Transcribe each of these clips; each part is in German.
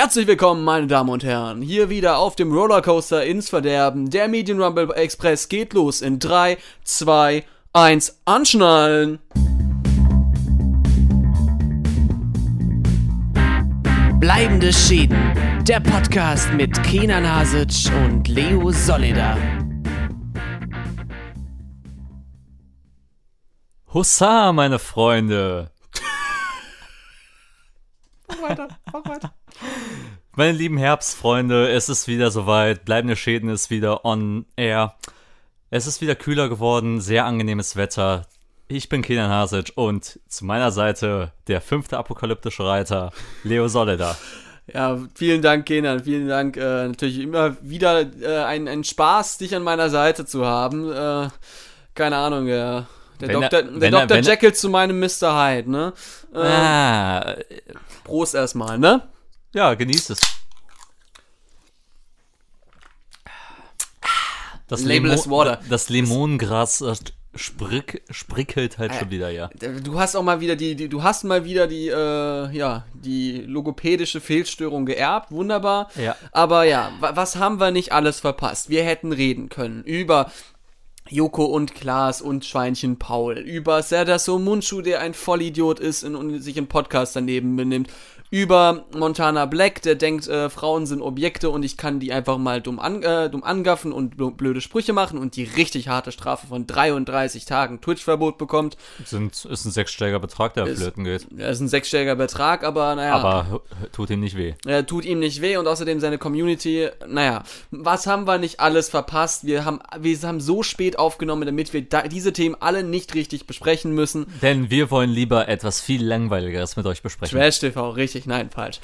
Herzlich willkommen, meine Damen und Herren. Hier wieder auf dem Rollercoaster ins Verderben. Der Medienrumble Express geht los in 3, 2, 1, anschnallen. Bleibende Schäden. Der Podcast mit Kenan Hasic und Leo Solida. Hussa, meine Freunde. Mach weiter, mach weiter. Meine lieben Herbstfreunde, es ist wieder soweit. Bleibende Schäden ist wieder on air. Es ist wieder kühler geworden, sehr angenehmes Wetter. Ich bin Kenan Hasic und zu meiner Seite der fünfte apokalyptische Reiter, Leo Soleda. Ja, vielen Dank, Kenan. Vielen Dank. Äh, natürlich immer wieder äh, ein, ein Spaß, dich an meiner Seite zu haben. Äh, keine Ahnung, ja. Der Wenn er- Dr. der er- Dr. er- Jekyll zu meinem Mr. Hyde, ne? Äh, Ah, Prost erstmal, ne? ja, genießt es. Das Labelless Limo- water. Das Limonengras äh, sprick, sprickelt halt Äh, schon wieder, ja. Du hast auch mal wieder die, die du hast mal wieder die, äh, ja, die logopädische Fehlstörung geerbt, wunderbar. Ja. Aber ja, wa was haben wir nicht alles verpasst? Wir hätten reden können über Joko und Klaas und Schweinchen Paul, über Serdar Mundschuh, der ein Vollidiot ist und, und sich im Podcast daneben benimmt, über Montana Black, der denkt, äh, Frauen sind Objekte und ich kann die einfach mal dumm, an, äh, dumm angaffen und bl- blöde Sprüche machen und die richtig harte Strafe von 33 Tagen Twitch-Verbot bekommt. Sind, ist ein sechsstelliger Betrag, der Ist- flöten geht. Ist ein sechsstelliger Betrag, aber naja. Aber tut ihm nicht weh. Er tut ihm nicht weh und außerdem seine Community, naja, was haben wir nicht alles verpasst? Wir haben, wir haben so spät aufgenommen, damit wir da, diese Themen alle nicht richtig besprechen müssen. Denn wir wollen lieber etwas viel Langweiligeres mit euch besprechen. Trash TV, richtig, nein, falsch.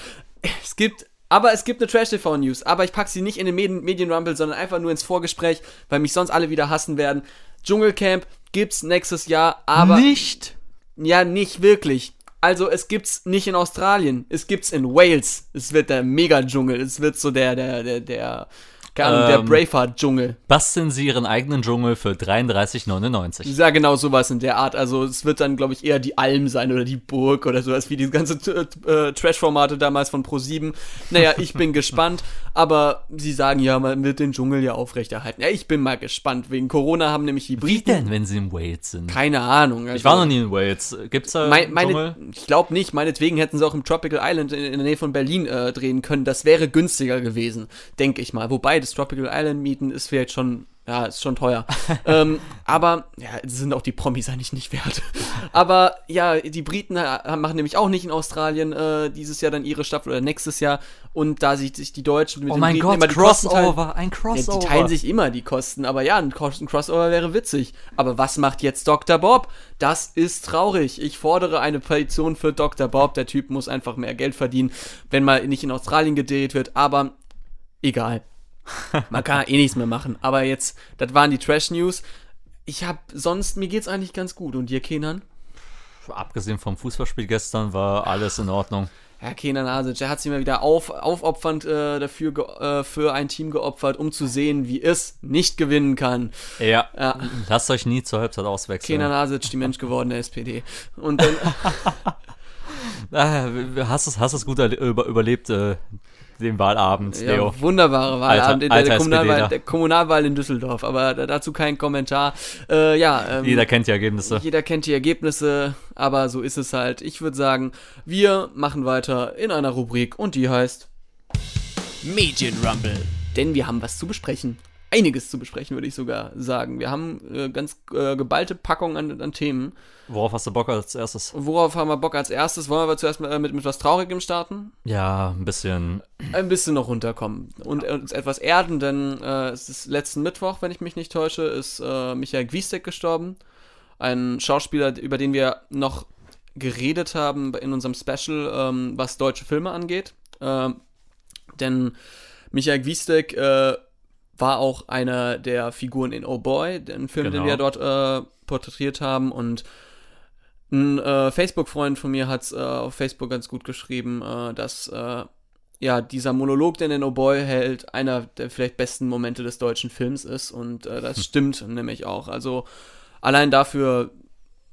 Es gibt, aber es gibt eine Trash TV News, aber ich packe sie nicht in den Medien, Medienrumble, sondern einfach nur ins Vorgespräch, weil mich sonst alle wieder hassen werden. Dschungelcamp gibt's nächstes Jahr, aber nicht! Ja, nicht wirklich. Also es gibt's nicht in Australien, es gibt's in Wales. Es wird der Mega-Dschungel, es wird so der, der, der, der, keine Ahnung, der Ähm. Braveheart-Dschungel. Basteln Sie Ihren eigenen Dschungel für 33,99. Ja, genau sowas in der Art. Also es wird dann, glaube ich, eher die Alm sein oder die Burg oder sowas wie die ganze äh, Trash-Formate damals von Pro7. Naja, ich bin gespannt, aber sie sagen ja, man wird den Dschungel ja aufrechterhalten. Ja, ich bin mal gespannt. Wegen Corona haben nämlich die Wie Briten... denn, wenn Sie in Wales sind? Keine Ahnung. Also, Ich war noch nie in Wales. Gibt's da Mein, meine, Dschungel? ich glaube nicht. Meinetwegen hätten sie auch im Tropical Island in, in der Nähe von Berlin äh, drehen können. Das wäre günstiger gewesen, denke ich mal. Wobei das Tropical Island mieten ist vielleicht schon, ja, ist schon teuer. ähm, aber ja, sind auch die Promis eigentlich nicht wert. aber ja, die Briten äh, machen nämlich auch nicht in Australien äh, dieses Jahr dann ihre Staffel oder nächstes Jahr. Und da sich die Deutschen mit Oh den Briten Gott, immer die Kosten teilen- Crossover, ein ja, Crossover. die teilen sich immer die Kosten, aber ja, ein Crossover wäre witzig. Aber was macht jetzt Dr. Bob? Das ist traurig. Ich fordere eine Petition für Dr. Bob. Der Typ muss einfach mehr Geld verdienen, wenn mal nicht in Australien gedreht wird, aber egal. Man kann eh nichts mehr machen. Aber jetzt, das waren die Trash-News. Ich hab sonst, mir geht's eigentlich ganz gut. Und dir, Kenan? Abgesehen vom Fußballspiel gestern war alles in Ordnung. Ja, Kenan Hasic, der hat sich mal wieder auf, aufopfernd äh, dafür äh, für ein Team geopfert, um zu sehen, wie es nicht gewinnen kann. Ja, Ja. lasst euch nie zur Halbzeit auswechseln. Kenan Hasic, die Mensch gewordene SPD. Und dann, Ah, hast es, hast es gut erle- über, überlebt, äh, den Wahlabend, Leo. ja, wunderbare Wahlabend in der, alter der, Kommunalwahl, der Kommunalwahl in Düsseldorf, aber da, dazu kein Kommentar. Äh, ja, ähm, Jeder kennt die Ergebnisse. jeder kennt die Ergebnisse, aber so ist es halt. Ich würde sagen, wir machen weiter in einer Rubrik und die heißt, Medienrumble. denn wir haben was zu besprechen. Einiges zu besprechen, würde ich sogar sagen. Wir haben äh, ganz äh, geballte Packungen an, an Themen. Worauf hast du Bock als erstes? Worauf haben wir Bock als erstes? Wollen wir aber zuerst mal, äh, mit, mit was Traurigem starten? Ja, ein bisschen. ein bisschen noch runterkommen und uns etwas erden, denn äh, es ist letzten Mittwoch, wenn ich mich nicht täusche, ist äh, Michael Gwiestek gestorben. Ein Schauspieler, über den wir noch geredet haben in unserem Special, ähm, was deutsche Filme angeht. Ähm, denn Michael Gwiestek äh, war auch einer der Figuren in Oh Boy, den Film, den Genau. wir dort äh, porträtiert haben und ein äh, Facebook-Freund von mir hat es äh, auf Facebook ganz gut geschrieben, äh, dass äh, ja dieser Monolog, den der Oh Boy hält, einer der vielleicht besten Momente des deutschen Films ist und äh, das stimmt nämlich auch. Also allein dafür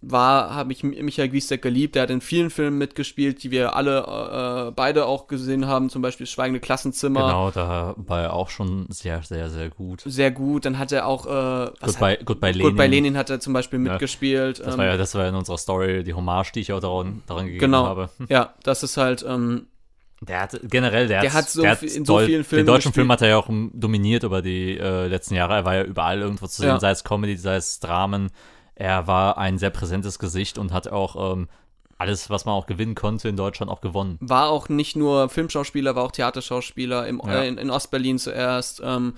war, habe ich Michael Gwiesdeck geliebt. Der hat in vielen Filmen mitgespielt, die wir alle äh, beide auch gesehen haben, zum Beispiel das Schweigende Klassenzimmer. Genau, da war er auch schon sehr, sehr, sehr gut. Sehr gut. Dann hat er auch äh, Goodbye, hat, Goodbye Gut bei Lenin. Lenin hat er zum Beispiel mitgespielt. Das ähm, war ja, das war ja in unserer Story die Hommage, die ich auch daran, daran gegeben genau. habe. Ja, das ist halt, ähm, Der hat generell, der, Der hat so viel- in so vielen Filmen Den deutschen gespielt. Film hat er ja auch dominiert über die äh, letzten Jahre. Er war ja überall irgendwo zu sehen, Ja. sei es Comedy, sei es Dramen. Er war ein sehr präsentes Gesicht und hat auch ähm, alles, was man auch gewinnen konnte, in Deutschland auch gewonnen. war auch nicht nur Filmschauspieler, war auch Theaterschauspieler im, Ja. äh, in, in Ostberlin zuerst, ähm,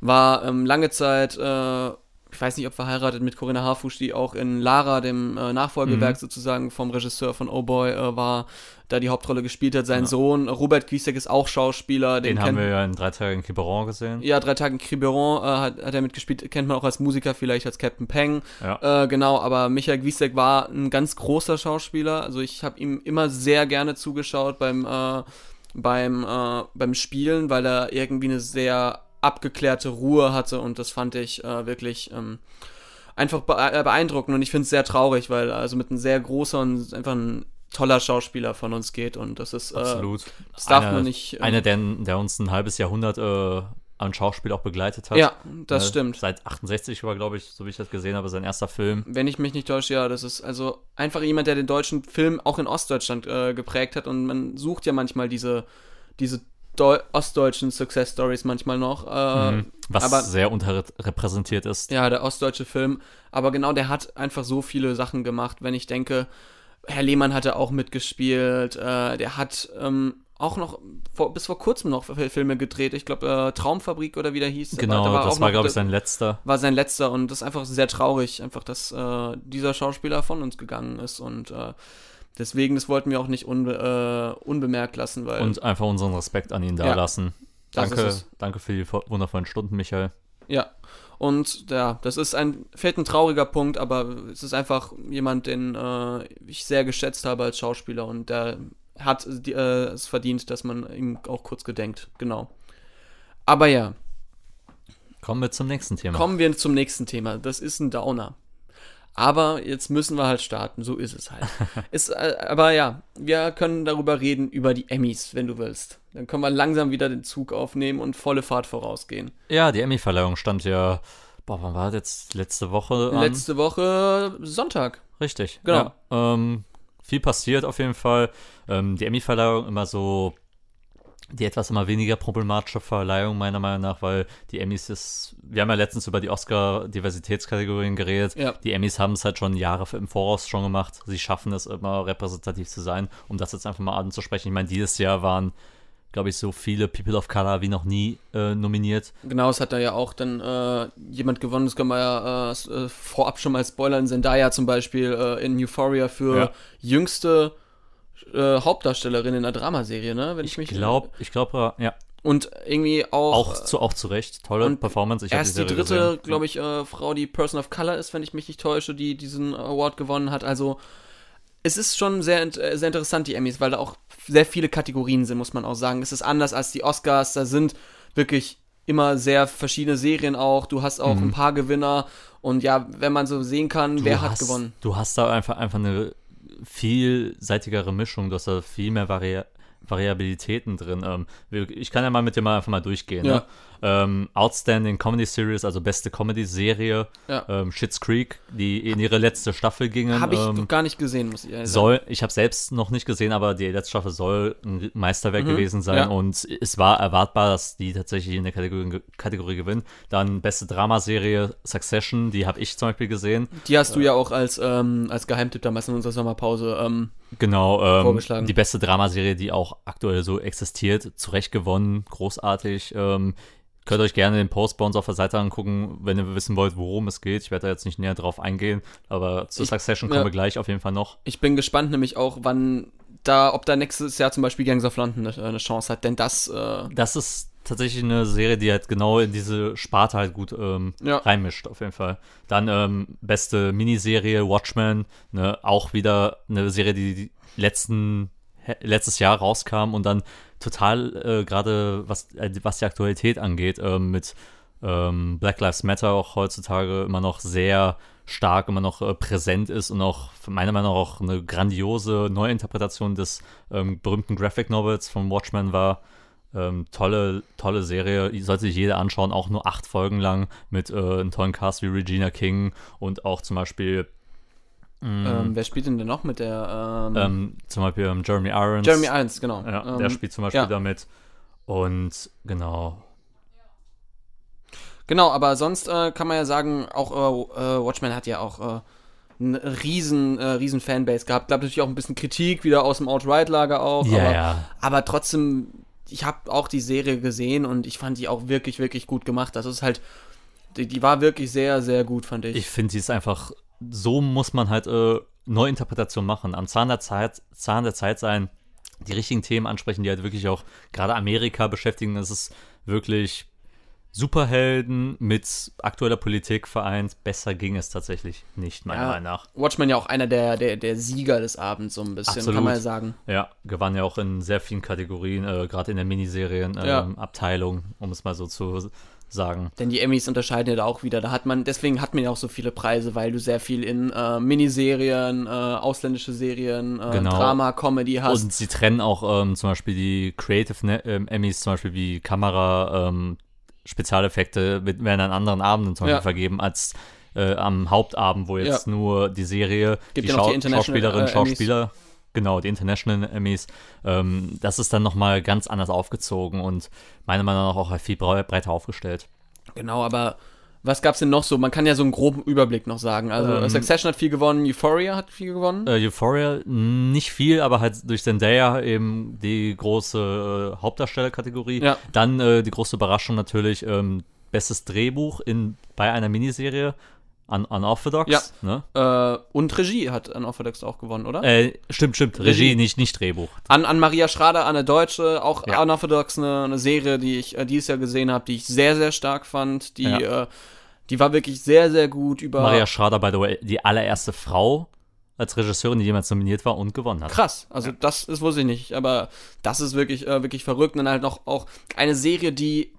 war ähm, lange Zeit, äh, ich weiß nicht, ob verheiratet mit Corinna Harfusch, die auch in Lara, dem äh, Mhm. Nachfolgewerk sozusagen vom Regisseur von Oh Boy äh, war, da die Hauptrolle gespielt hat. Sein Sohn, Robert Quiesek, ist auch Schauspieler. Den, haben kennt- wir ja in drei Tagen Quiberon gesehen. Ja, drei Tage in Quiberon äh, hat, hat er mitgespielt, kennt man auch als Musiker, vielleicht als Captain Peng. Ja. Äh, genau, aber Michael Gwiesek war ein ganz großer Schauspieler. Also ich habe ihm immer sehr gerne zugeschaut beim, äh, beim, äh, beim Spielen, weil er irgendwie eine sehr abgeklärte Ruhe hatte und das fand ich äh, wirklich ähm, einfach äh, beeindruckend und ich finde es sehr traurig, weil er also mit einem sehr großer und einfach ein toller Schauspieler von uns geht und das ist äh, Absolut. das darf Einer- man nicht, ähm, Einer, der, der uns ein halbes Jahrhundert äh, an Schauspiel auch begleitet hat. Ja, das Äh, stimmt. Seit 68 war, glaube ich, so wie ich das gesehen habe, sein erster Film. Wenn ich mich nicht täusche, ja, das ist also einfach jemand, der den deutschen Film auch in Ostdeutschland äh, geprägt hat und man sucht ja manchmal diese, diese Deu ostdeutschen Success Stories manchmal noch. Äh, Mhm. Was aber sehr unterrepräsentiert ist. ja, der ostdeutsche Film. Aber genau, der hat einfach so viele Sachen gemacht. Wenn ich denke, Herr Lehmann hatte auch mitgespielt. Äh, der hat ähm, auch noch vor, bis vor kurzem noch Filme gedreht. Ich glaube, äh, Traumfabrik oder wie der hieß. Genau, Da das war, glaube ich, sein letzter. war sein letzter und das ist einfach sehr traurig, einfach, dass äh, dieser Schauspieler von uns gegangen ist und äh, deswegen, das wollten wir auch nicht unbe äh, unbemerkt lassen, weil Und einfach unseren Respekt an ihn da Ja, lassen. Danke, danke für die vo- wundervollen Stunden, Michael. ja und ja, das ist ein fällt ein trauriger Punkt, aber es ist einfach jemand, den äh, ich sehr geschätzt habe als Schauspieler und der hat die, äh, es verdient, dass man ihm auch kurz gedenkt, genau. Aber ja, Kommen wir zum nächsten Thema. Kommen wir zum nächsten Thema. Das ist ein Downer. Aber jetzt müssen wir halt starten. So ist es halt. ist, äh, aber ja, wir können darüber reden, über die Emmys, wenn du willst. Dann können wir langsam wieder den Zug aufnehmen und volle Fahrt vorausgehen. Ja, die Emmy-Verleihung stand ja, boah, wann war das jetzt? Letzte Woche an? Letzte Woche Sonntag. Richtig, Genau. Ja, ähm, viel passiert auf jeden Fall. Ähm, die Emmy-Verleihung immer so die etwas immer weniger problematische Verleihung meiner Meinung nach, weil die Emmys ist, wir haben ja letztens über die Oscar-Diversitätskategorien geredet. Ja. Die Emmys haben es halt schon Jahre im Voraus schon gemacht. Sie schaffen es immer repräsentativ zu sein, um das jetzt einfach mal anzusprechen. Ich meine, dieses Jahr waren, glaube ich, so viele People of Color wie noch nie äh, nominiert. Genau, es hat da ja auch dann äh, jemand gewonnen, das können wir ja äh, äh, vorab schon mal spoilern. Zendaya zum Beispiel äh, in Euphoria für Ja. jüngste äh, Hauptdarstellerin in einer Dramaserie, ne? Wenn ich, mich Ich glaube, ich glaube, ja, Und irgendwie auch. auch zu, auch zu Recht. Tolle und Performance. Ich erst die Serie dritte, glaube ich, äh, Frau, die Person of Color ist, wenn ich mich nicht täusche, die diesen Award gewonnen hat. Also es ist schon sehr, äh, sehr interessant, die Emmys, weil da auch sehr viele Kategorien sind, muss man auch sagen. Es ist anders als die Oscars. Da sind wirklich immer sehr verschiedene Serien auch. Du hast auch ein paar Gewinner. Und ja, wenn man so sehen kann, Du wer hat hast, gewonnen. Du hast da einfach, einfach eine vielseitigere Mischung, du hast da viel mehr Vari Variabilitäten drin. Ähm, ich kann ja mal mit dir mal einfach mal durchgehen. Ja. Ne? Ähm, Outstanding Comedy Series, also beste Comedy-Serie, Ja. ähm, Schitt's Creek, die in ihre letzte Staffel gingen. Habe ich ähm, noch gar nicht gesehen, muss ich ehrlich sagen. soll, ich habe selbst noch nicht gesehen, aber die letzte Staffel soll ein Meisterwerk gewesen sein Mhm. ja. und es war erwartbar, dass die tatsächlich in der Kategorie, Kategorie gewinnen. Dann beste Dramaserie Succession, die habe ich zum Beispiel gesehen. Die hast du ja auch als, ähm, als Geheimtipp damals in unserer Sommerpause. Ähm, Genau, ähm, die beste Dramaserie, die auch aktuell so existiert, zu Recht gewonnen, großartig. Ähm, könnt euch gerne den Post bei uns auf der Seite angucken, wenn ihr wissen wollt, worum es geht. Ich werde da jetzt nicht näher drauf eingehen, aber zu Ich- Succession kommen ja. wir gleich auf jeden Fall noch. Ich bin gespannt nämlich auch, wann da, ob da nächstes Jahr zum Beispiel Gangs of London eine, eine Chance hat, denn das, äh, Das ist tatsächlich eine Serie, die halt genau in diese Sparte halt gut ähm, Ja. reinmischt, auf jeden Fall. Dann ähm, beste Miniserie Watchmen, ne, auch wieder eine Serie, die, die letzten letztes Jahr rauskam und dann total äh, gerade was äh, was die Aktualität angeht ähm, mit ähm, Black Lives Matter auch heutzutage immer noch sehr stark, immer noch äh, präsent ist und auch meiner Meinung nach auch eine grandiose Neuinterpretation des ähm, berühmten Graphic Novels von Watchmen war. Ähm, tolle, tolle Serie, sollte sich jeder anschauen, auch nur acht Folgen lang mit äh, einem tollen Cast wie Regina King und auch zum Beispiel Ähm, wer spielt denn denn noch mit der? Ähm, ähm, zum Beispiel ähm, Jeremy Irons. Jeremy Irons, genau. Ja, ähm, der spielt zum Beispiel ja. damit. Und genau. Genau, aber sonst äh, kann man ja sagen, auch äh, äh, Watchmen hat ja auch äh, eine riesen, äh, riesen Fanbase gehabt. Gab natürlich auch ein bisschen Kritik wieder aus dem Outright-Lager auch. Ja, aber, ja. aber trotzdem, ich habe auch die Serie gesehen und ich fand die auch wirklich, wirklich gut gemacht. Das ist halt, die, die war wirklich sehr, sehr gut, fand ich. Ich finde, sie ist einfach, so muss man halt äh, Neuinterpretation machen. Am Zahn der Zeit, Zahn der Zeit sein, die richtigen Themen ansprechen, die halt wirklich auch gerade Amerika beschäftigen. Das ist wirklich Superhelden mit aktueller Politik vereint. Besser ging es tatsächlich nicht, meiner Ja. Meinung nach. Watchmen ja auch einer der, der, der Sieger des Abends, so ein bisschen, Absolut. kann man ja sagen. Ja, gewann ja auch in sehr vielen Kategorien, äh, gerade in der Miniserien ähm, Ja. Um es mal so zu sagen. Denn die Emmys unterscheiden ja da auch wieder. Da hat man, deswegen hat man ja auch so viele Preise, weil du sehr viel in äh, Miniserien, äh, ausländische Serien, äh, Genau. Drama, Comedy hast. Und sie trennen auch ähm, zum Beispiel die Creative ne ähm, Emmys, zum Beispiel wie Kamera, ähm, Spezialeffekte, werden an anderen Abenden zum Beispiel Ja. vergeben als äh, am Hauptabend, wo jetzt Ja. nur die Serie, Gibt die, Schau die Schauspielerinnen, äh. Schauspieler, genau, die International Emmys, ähm, das ist dann nochmal ganz anders aufgezogen und meiner Meinung nach auch viel brei- breiter aufgestellt. Genau, aber was gab's denn noch so? Man kann ja so einen groben Überblick noch sagen. Also Ähm. Succession hat viel gewonnen, Euphoria hat viel gewonnen. Äh, Euphoria nicht viel, aber halt durch Zendaya eben die große äh, Hauptdarstellerkategorie. Ja. Dann äh, die große Überraschung natürlich ähm, bestes Drehbuch in bei einer Miniserie Un Unorthodox. Ja. Ne? Äh, und Regie hat Unorthodox auch gewonnen, oder? Äh, stimmt, stimmt. Regie, Regie. nicht nicht Drehbuch. An, an Maria Schrader, eine Deutsche, auch Ja. Unorthodox, eine, eine Serie, die ich äh, dieses Jahr gesehen habe, die ich sehr, sehr stark fand. Die, Ja. äh, die war wirklich sehr, sehr gut über. Maria Schrader, by the way, die allererste Frau als Regisseurin, die jemals nominiert war und gewonnen hat. Krass, also das ist wusste ich nicht, aber das ist wirklich äh, wirklich verrückt und dann halt noch auch eine Serie, die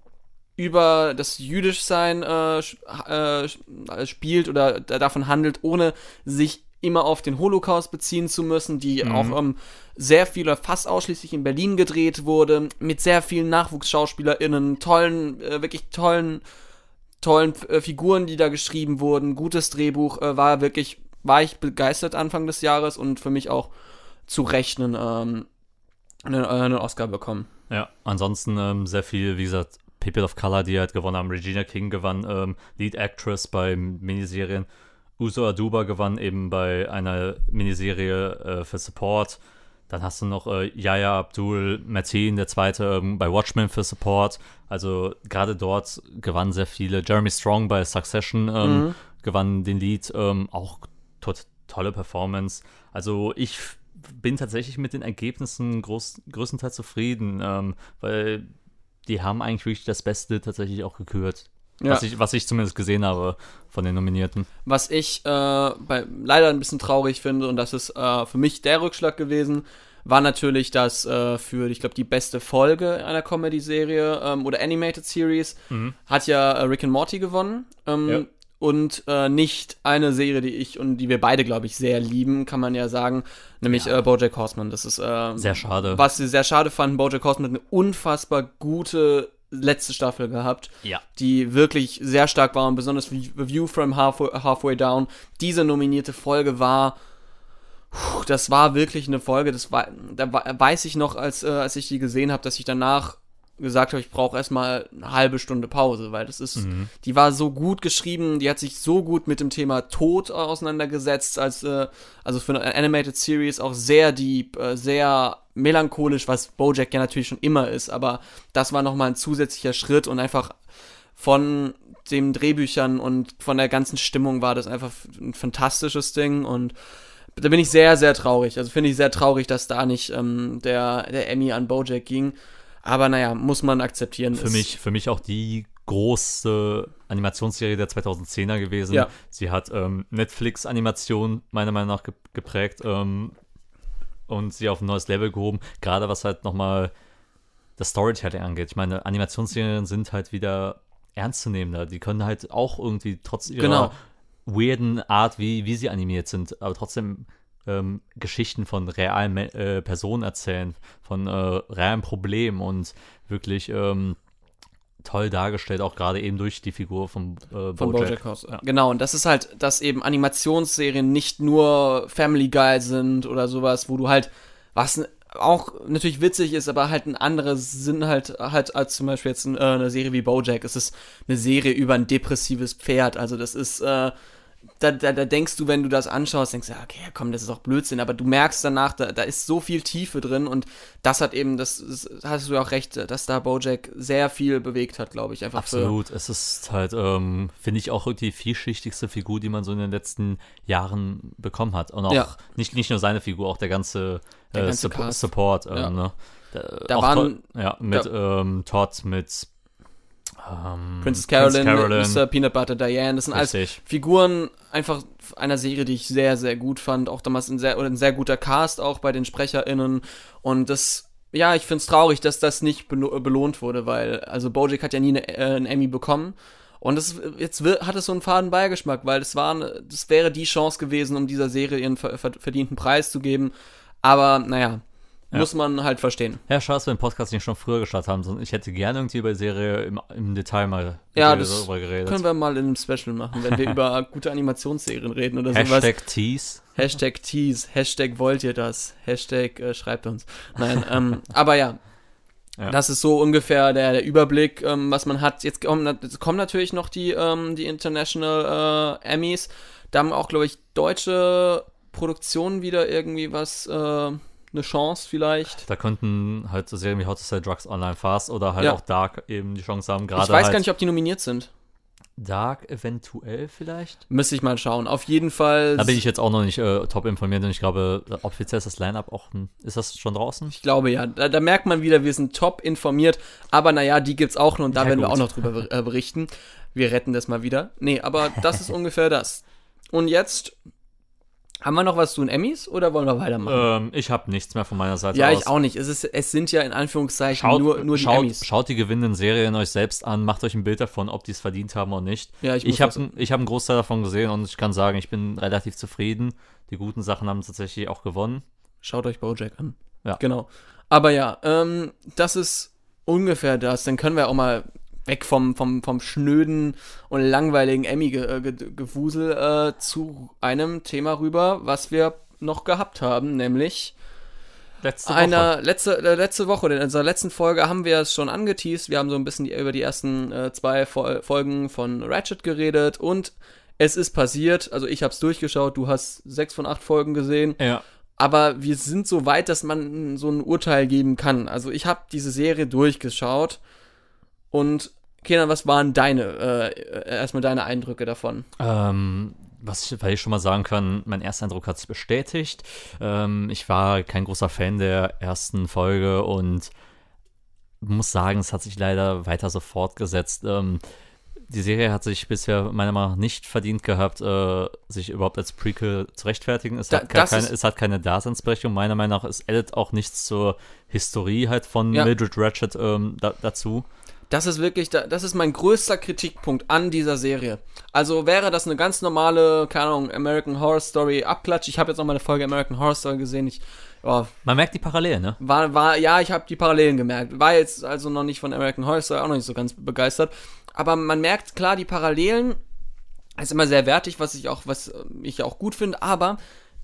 über das Jüdischsein äh, sch- äh, spielt oder da- davon handelt, ohne sich immer auf den Holocaust beziehen zu müssen, die auch ähm, sehr viel oder fast ausschließlich in Berlin gedreht wurde, mit sehr vielen NachwuchsschauspielerInnen, tollen, äh, wirklich tollen, tollen äh, Figuren, die da geschrieben wurden, gutes Drehbuch, äh, war wirklich, war ich begeistert Anfang des Jahres und für mich auch zu rechnen ähm, einen, äh, einen Oscar bekommen. Ja, ansonsten ähm, sehr viel, wie gesagt, People of Color, die halt gewonnen haben. Regina King gewann ähm, Lead Actress bei Miniserien. Uso Aduba gewann eben bei einer Miniserie äh, für Support. Dann hast du noch äh, Yaya Abdul Mateen, der zweite, ähm, bei Watchmen für Support. Also gerade dort gewannen sehr viele. Jeremy Strong bei Succession ähm, gewann den Lead. Ähm, auch tot, tolle Performance. Also ich bin tatsächlich mit den Ergebnissen groß, größtenteils zufrieden, ähm, weil die haben eigentlich wirklich das Beste tatsächlich auch gekürt. Ja. Was, ich, was ich zumindest gesehen habe von den Nominierten. Was ich äh, bei, leider ein bisschen traurig finde, und das ist äh, für mich der Rückschlag gewesen, war natürlich, dass äh, für, ich glaube, die beste Folge einer Comedy-Serie ähm, oder Animated Series hat ja äh, Rick and Morty gewonnen. Ähm, Ja. Und äh, nicht eine Serie, die ich und die wir beide, glaube ich, sehr lieben, kann man ja sagen, nämlich äh, BoJack Horseman. Das ist äh, Sehr schade. Was sie sehr schade fanden, BoJack Horseman hat eine unfassbar gute letzte Staffel gehabt Ja. die wirklich sehr stark war und besonders View from Halfway, Halfway Down. Diese nominierte Folge war, das war wirklich eine Folge, das war, da weiß ich noch, als, äh, als ich die gesehen habe, dass ich danach gesagt habe, ich brauche erstmal eine halbe Stunde Pause, weil das ist, die war so gut geschrieben, die hat sich so gut mit dem Thema Tod auseinandergesetzt, als, äh, also für eine Animated Series auch sehr deep, äh, sehr melancholisch, was Bojack ja natürlich schon immer ist, aber das war nochmal ein zusätzlicher Schritt und einfach von den Drehbüchern und von der ganzen Stimmung war das einfach ein fantastisches Ding und da bin ich sehr, sehr traurig. Also finde ich sehr traurig, dass da nicht ähm, der, der Emmy an Bojack ging. Aber naja, muss man akzeptieren. Für mich, für mich auch die große Animationsserie der 2010er gewesen. Ja. Sie hat ähm, Netflix-Animation meiner Meinung nach ge geprägt ähm, und sie auf ein neues Level gehoben. Gerade was halt nochmal das Storytelling angeht. Ich meine, Animationsserien sind halt wieder ernstzunehmender. Die können halt auch irgendwie trotz ihrer Genau. weirden Art, wie, wie sie animiert sind, aber trotzdem ähm, Geschichten von realen äh, Personen erzählen, von äh, realen Problemen und wirklich ähm, toll dargestellt, auch gerade eben durch die Figur von, äh, Von Bojack. Bojack Horseman. Genau, und das ist halt, dass eben Animationsserien nicht nur Family Guy sind oder sowas, wo du halt, was auch natürlich witzig ist, aber halt ein anderes Sinn halt, halt als zum Beispiel jetzt äh, eine Serie wie Bojack. Es ist eine Serie über ein depressives Pferd. Also das ist, äh, da, da, da denkst du, wenn du das anschaust, denkst du, okay, komm, das ist auch Blödsinn, aber du merkst danach, da, da ist so viel Tiefe drin und das hat eben, das, das hast du ja auch recht, dass da Bojack sehr viel bewegt hat, glaube ich, einfach Absolut. Es ist halt, ähm, finde ich, auch die vielschichtigste Figur, die man so in den letzten Jahren bekommen hat. Und auch Ja. nicht, nicht nur seine Figur, auch der ganze, Der äh, ganze Cast. Support. Ähm, Ja. ne? Da, auch waren- ja, mit ähm, Todd, mit ähm, Princess Carolyn, Carolyn. Mr. Peanut Butter Diane, das sind alles Richtig. Figuren einfach einer Serie, die ich sehr, sehr gut fand. Auch damals ein sehr, oder ein sehr guter Cast auch bei den SprecherInnen. Und das, ja, ich finde es traurig, dass das nicht belo- belohnt wurde, weil, also Bojack hat ja nie eine, äh, einen Emmy bekommen. Und das, jetzt hat es so einen faden Beigeschmack, weil das war, das wäre die Chance gewesen, um dieser Serie ihren ver ver verdienten Preis zu geben. Aber, naja, Ja. muss man halt verstehen. Ja, schade, dass wir den Podcast nicht schon früher gestartet haben. sondern Ich hätte gerne irgendwie über die Serie im, im Detail mal Ja, darüber geredet. Können wir mal in einem Special machen, wenn wir über gute Animationsserien reden oder sowas. Hashtag Tease. Hashtag Tease, Hashtag wollt ihr das, Hashtag äh, schreibt uns. Nein, ähm, aber ja, Ja. das ist so ungefähr der, der Überblick, ähm, was man hat. Jetzt kommen, jetzt kommen natürlich noch die, ähm, die International äh, Emmys. Da haben auch, glaube ich, deutsche Produktionen wieder irgendwie was, äh, eine Chance vielleicht. Da könnten halt so Serien wie How to Sell Drugs Online Fast oder halt Ja. auch Dark eben die Chance haben. Gerade Ich weiß halt gar nicht, ob die nominiert sind. Dark eventuell vielleicht. Müsste ich mal schauen. Auf jeden Fall. Da bin ich jetzt auch noch nicht äh, top informiert und ich glaube, offiziell ist das Line-Up auch, ist das schon draußen? Ich glaube ja, da, da merkt man wieder, wir sind top informiert, aber naja, die gibt's auch noch und da Ja, werden wir gut. auch noch drüber ber- äh, berichten. Wir retten das mal wieder. Nee, aber das ist ungefähr das. Und jetzt haben wir noch was zu den Emmys oder wollen wir weitermachen? Ähm, ich habe nichts mehr von meiner Seite ja, aus. ich auch nicht. Es, ist, es sind ja in Anführungszeichen Schaut, nur, nur die schaut, Emmys. schaut die gewinnenden Serien euch selbst an, macht euch ein Bild davon, ob die es verdient haben oder nicht. Ja, ich ich habe ich hab einen Großteil davon gesehen und ich kann sagen, ich bin relativ zufrieden. Die guten Sachen haben tatsächlich auch gewonnen. Schaut euch Bojack an. Ja. Genau. Aber ja, ähm, das ist ungefähr das. Dann können wir auch mal weg vom, vom, vom schnöden und langweiligen Emmy-Gewusel äh, zu einem Thema rüber, was wir noch gehabt haben, nämlich Letzte einer letzte äh, letzte Woche, in unserer letzten Folge haben wir es schon angeteased. Wir haben so ein bisschen die, über die ersten äh, zwei Fol Folgen von Ratchet geredet und es ist passiert. Also ich habe es durchgeschaut. Du hast sechs von acht Folgen gesehen. Ja. Aber wir sind so weit, dass man so ein Urteil geben kann. Also ich habe diese Serie durchgeschaut und Kenan, was waren deine äh, erstmal deine Eindrücke davon? Ähm, was ich, weil ich schon mal sagen kann, mein erster Eindruck hat sich bestätigt. Ähm, ich war kein großer Fan der ersten Folge und muss sagen, es hat sich leider weiter so fortgesetzt. Ähm, die Serie hat sich bisher meiner Meinung nach nicht verdient gehabt, äh, sich überhaupt als Prequel zu rechtfertigen. Es, Da- hat, keine, es hat keine Daseinsberechtigung. Meiner Meinung nach, es addet auch nichts zur Historie halt von Ja. Mildred Ratchet ähm, da, dazu. Das ist wirklich, da- das ist mein größter Kritikpunkt an dieser Serie. Also wäre das eine ganz normale, keine Ahnung, American Horror Story Abklatsch. Ich habe jetzt noch mal eine Folge American Horror Story gesehen. Ich, ja, Man merkt die Parallelen, ne? war, war, ja, ich habe die Parallelen gemerkt. War jetzt also noch nicht von American Horror Story auch noch nicht so ganz begeistert. Aber man merkt klar die Parallelen. Ist immer sehr wertig, was ich auch, was ich auch gut finde. Aber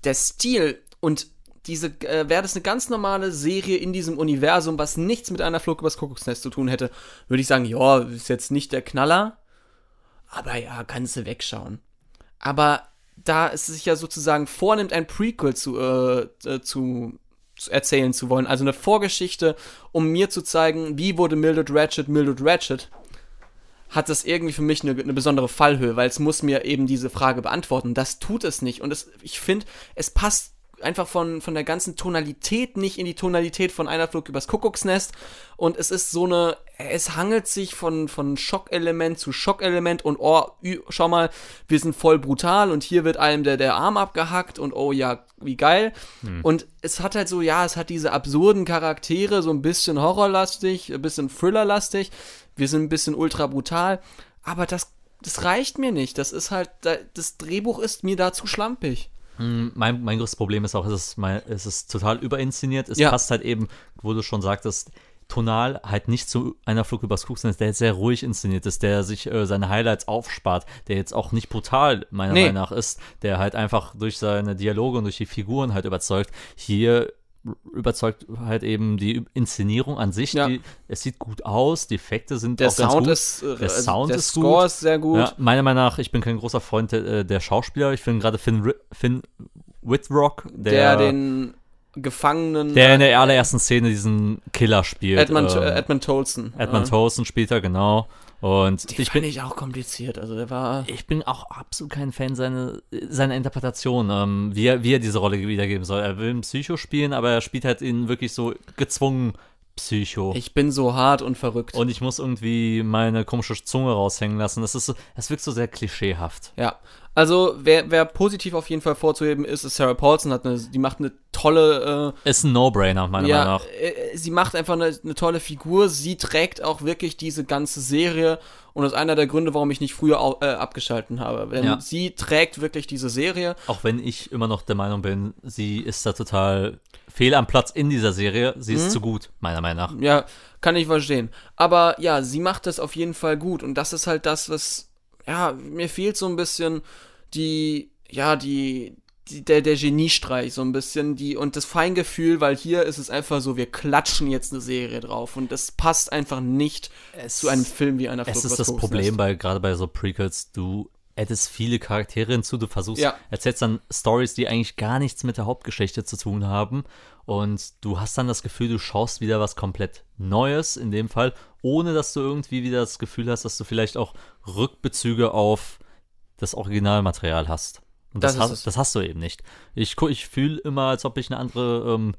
der Stil und diese, äh, wäre das eine ganz normale Serie in diesem Universum, was nichts mit einer Flug übers Kuckucksnest zu tun hätte, würde ich sagen, ja, ist jetzt nicht der Knaller. Aber ja, kannst du wegschauen. Aber da es sich ja sozusagen vornimmt, ein Prequel zu, äh, äh, zu, zu erzählen zu wollen, also eine Vorgeschichte, um mir zu zeigen, wie wurde Mildred Ratchet Mildred Ratchet, hat das irgendwie für mich eine, eine besondere Fallhöhe, weil es muss mir eben diese Frage beantworten. Das tut es nicht. Und es, ich finde, es passt einfach von, von der ganzen Tonalität nicht in die Tonalität von einer Flug übers Kuckucksnest. Und es ist so eine, es hangelt sich von, von Schockelement zu Schockelement und oh, schau mal, wir sind voll brutal und hier wird einem der, der Arm abgehackt und oh ja, wie geil. Und es hat halt so, ja, es hat diese absurden Charaktere, so ein bisschen horrorlastig, ein bisschen thrillerlastig. Wir sind ein bisschen ultra brutal. Aber das, das reicht mir nicht. Das ist halt, da- das Drehbuch ist mir da zu schlampig. Mein, mein größtes Problem ist auch, es ist, mein, es ist total überinszeniert. Es Ja. passt halt eben, wo du schon sagtest, tonal halt nicht zu einer Flug übers Kuckucksnest, der jetzt sehr ruhig inszeniert ist, der sich äh, seine Highlights aufspart, der jetzt auch nicht brutal meiner Nee. Meinung nach ist, der halt einfach durch seine Dialoge und durch die Figuren halt überzeugt. Hier überzeugt halt eben die Inszenierung an sich. Ja. Die, es sieht gut aus, die Effekte sind Der auch ganz Sound gut. ist, äh, der also Sound der ist Score gut. ist sehr gut. Ja, meiner Meinung nach, ich bin kein großer Freund der, äh, der Schauspieler. Ich finde gerade Finn, Finn Whitrock, der, der, den Gefangenen der in der allerersten Szene diesen Killer spielt. Edmund, ähm, äh, Edmund Tolson. Edmund ja. Tolson spielt er, genau. Und Die ich fand bin, ich auch kompliziert. Also der war. ich bin auch absolut kein Fan seiner, seiner Interpretation, ähm, wie, er, wie er diese Rolle wiedergeben soll. Er will einen Psycho spielen, aber er spielt halt ihn wirklich so gezwungen Psycho. Ich bin so hart und verrückt. und ich muss irgendwie meine komische Zunge raushängen lassen. Das ist so, das wirkt so sehr klischeehaft. Ja. Also, wer, wer positiv auf jeden Fall vorzuheben ist, ist Sarah Paulson. Hat eine, die macht eine tolle. Ist ein No-Brainer, meiner Äh, Meinung ja, nach. äh, sie macht einfach eine, eine tolle Figur. Sie trägt auch wirklich diese ganze Serie. Und das ist einer der Gründe, warum ich nicht früher au, äh, abgeschalten habe. Denn Ja. sie trägt wirklich diese Serie. Auch wenn ich immer noch der Meinung bin, sie ist da total fehl am Platz in dieser Serie. Sie Mhm. ist zu gut, meiner Meinung nach. Ja, kann ich verstehen. Aber ja, sie macht das auf jeden Fall gut. Und das ist halt das, was. Ja, mir fehlt so ein bisschen die. Ja, die. die der, der Geniestreich, so ein bisschen. die Und das Feingefühl, weil hier ist es einfach so, wir klatschen jetzt eine Serie drauf. Und das passt einfach nicht zu einem Film wie einer Es ist das. Problem bei, gerade bei so Prequels, du addest viele Charaktere hinzu, du versuchst, Ja. erzählst dann Stories, die eigentlich gar nichts mit der Hauptgeschichte zu tun haben und du hast dann das Gefühl, du schaust wieder was komplett Neues in dem Fall, ohne dass du irgendwie wieder das Gefühl hast, dass du vielleicht auch Rückbezüge auf das Originalmaterial hast. Und das, Das hast, das hast du eben nicht. Ich, ich fühle immer, als ob ich eine andere ähm,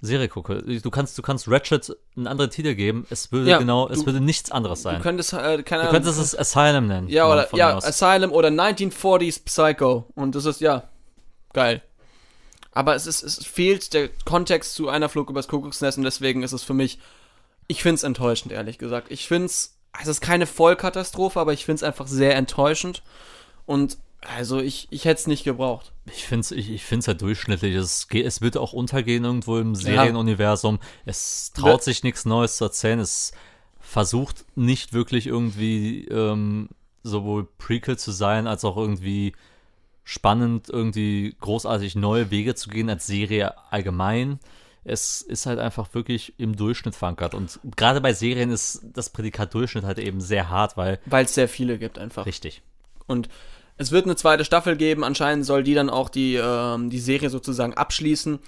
Serie gucke. Du kannst, du kannst Ratchet einen anderen Titel geben, es würde Ja, genau, du- es würde nichts anderes sein. Du könntest, äh, keine Du könntest es Asylum nennen. Ja, oder ja. Asylum oder 1940s Psycho. Und das ist ja geil. Aber es ist, es fehlt der Kontext zu einer Flug übers Kuckucksnest und deswegen ist es für mich, ich finde es enttäuschend, ehrlich gesagt. Ich finde es, es ist keine Vollkatastrophe, aber ich finde es einfach sehr enttäuschend. Und also ich, ich hätte es nicht gebraucht. Ich finde es ich, ich find's halt durchschnittlich. Es, geht, es wird auch untergehen irgendwo im Serienuniversum. Es traut sich nichts Neues zu erzählen. Es versucht nicht wirklich irgendwie ähm, sowohl Prequel zu sein, als auch irgendwie spannend, irgendwie großartig neue Wege zu gehen als Serie allgemein. Es ist halt einfach wirklich im Durchschnitt verankert. Und gerade bei Serien ist das Prädikat Durchschnitt halt eben sehr hart, weil Weil es sehr viele gibt einfach. richtig. Und es wird eine zweite Staffel geben. Anscheinend soll die dann auch die, ähm, die Serie sozusagen abschließen.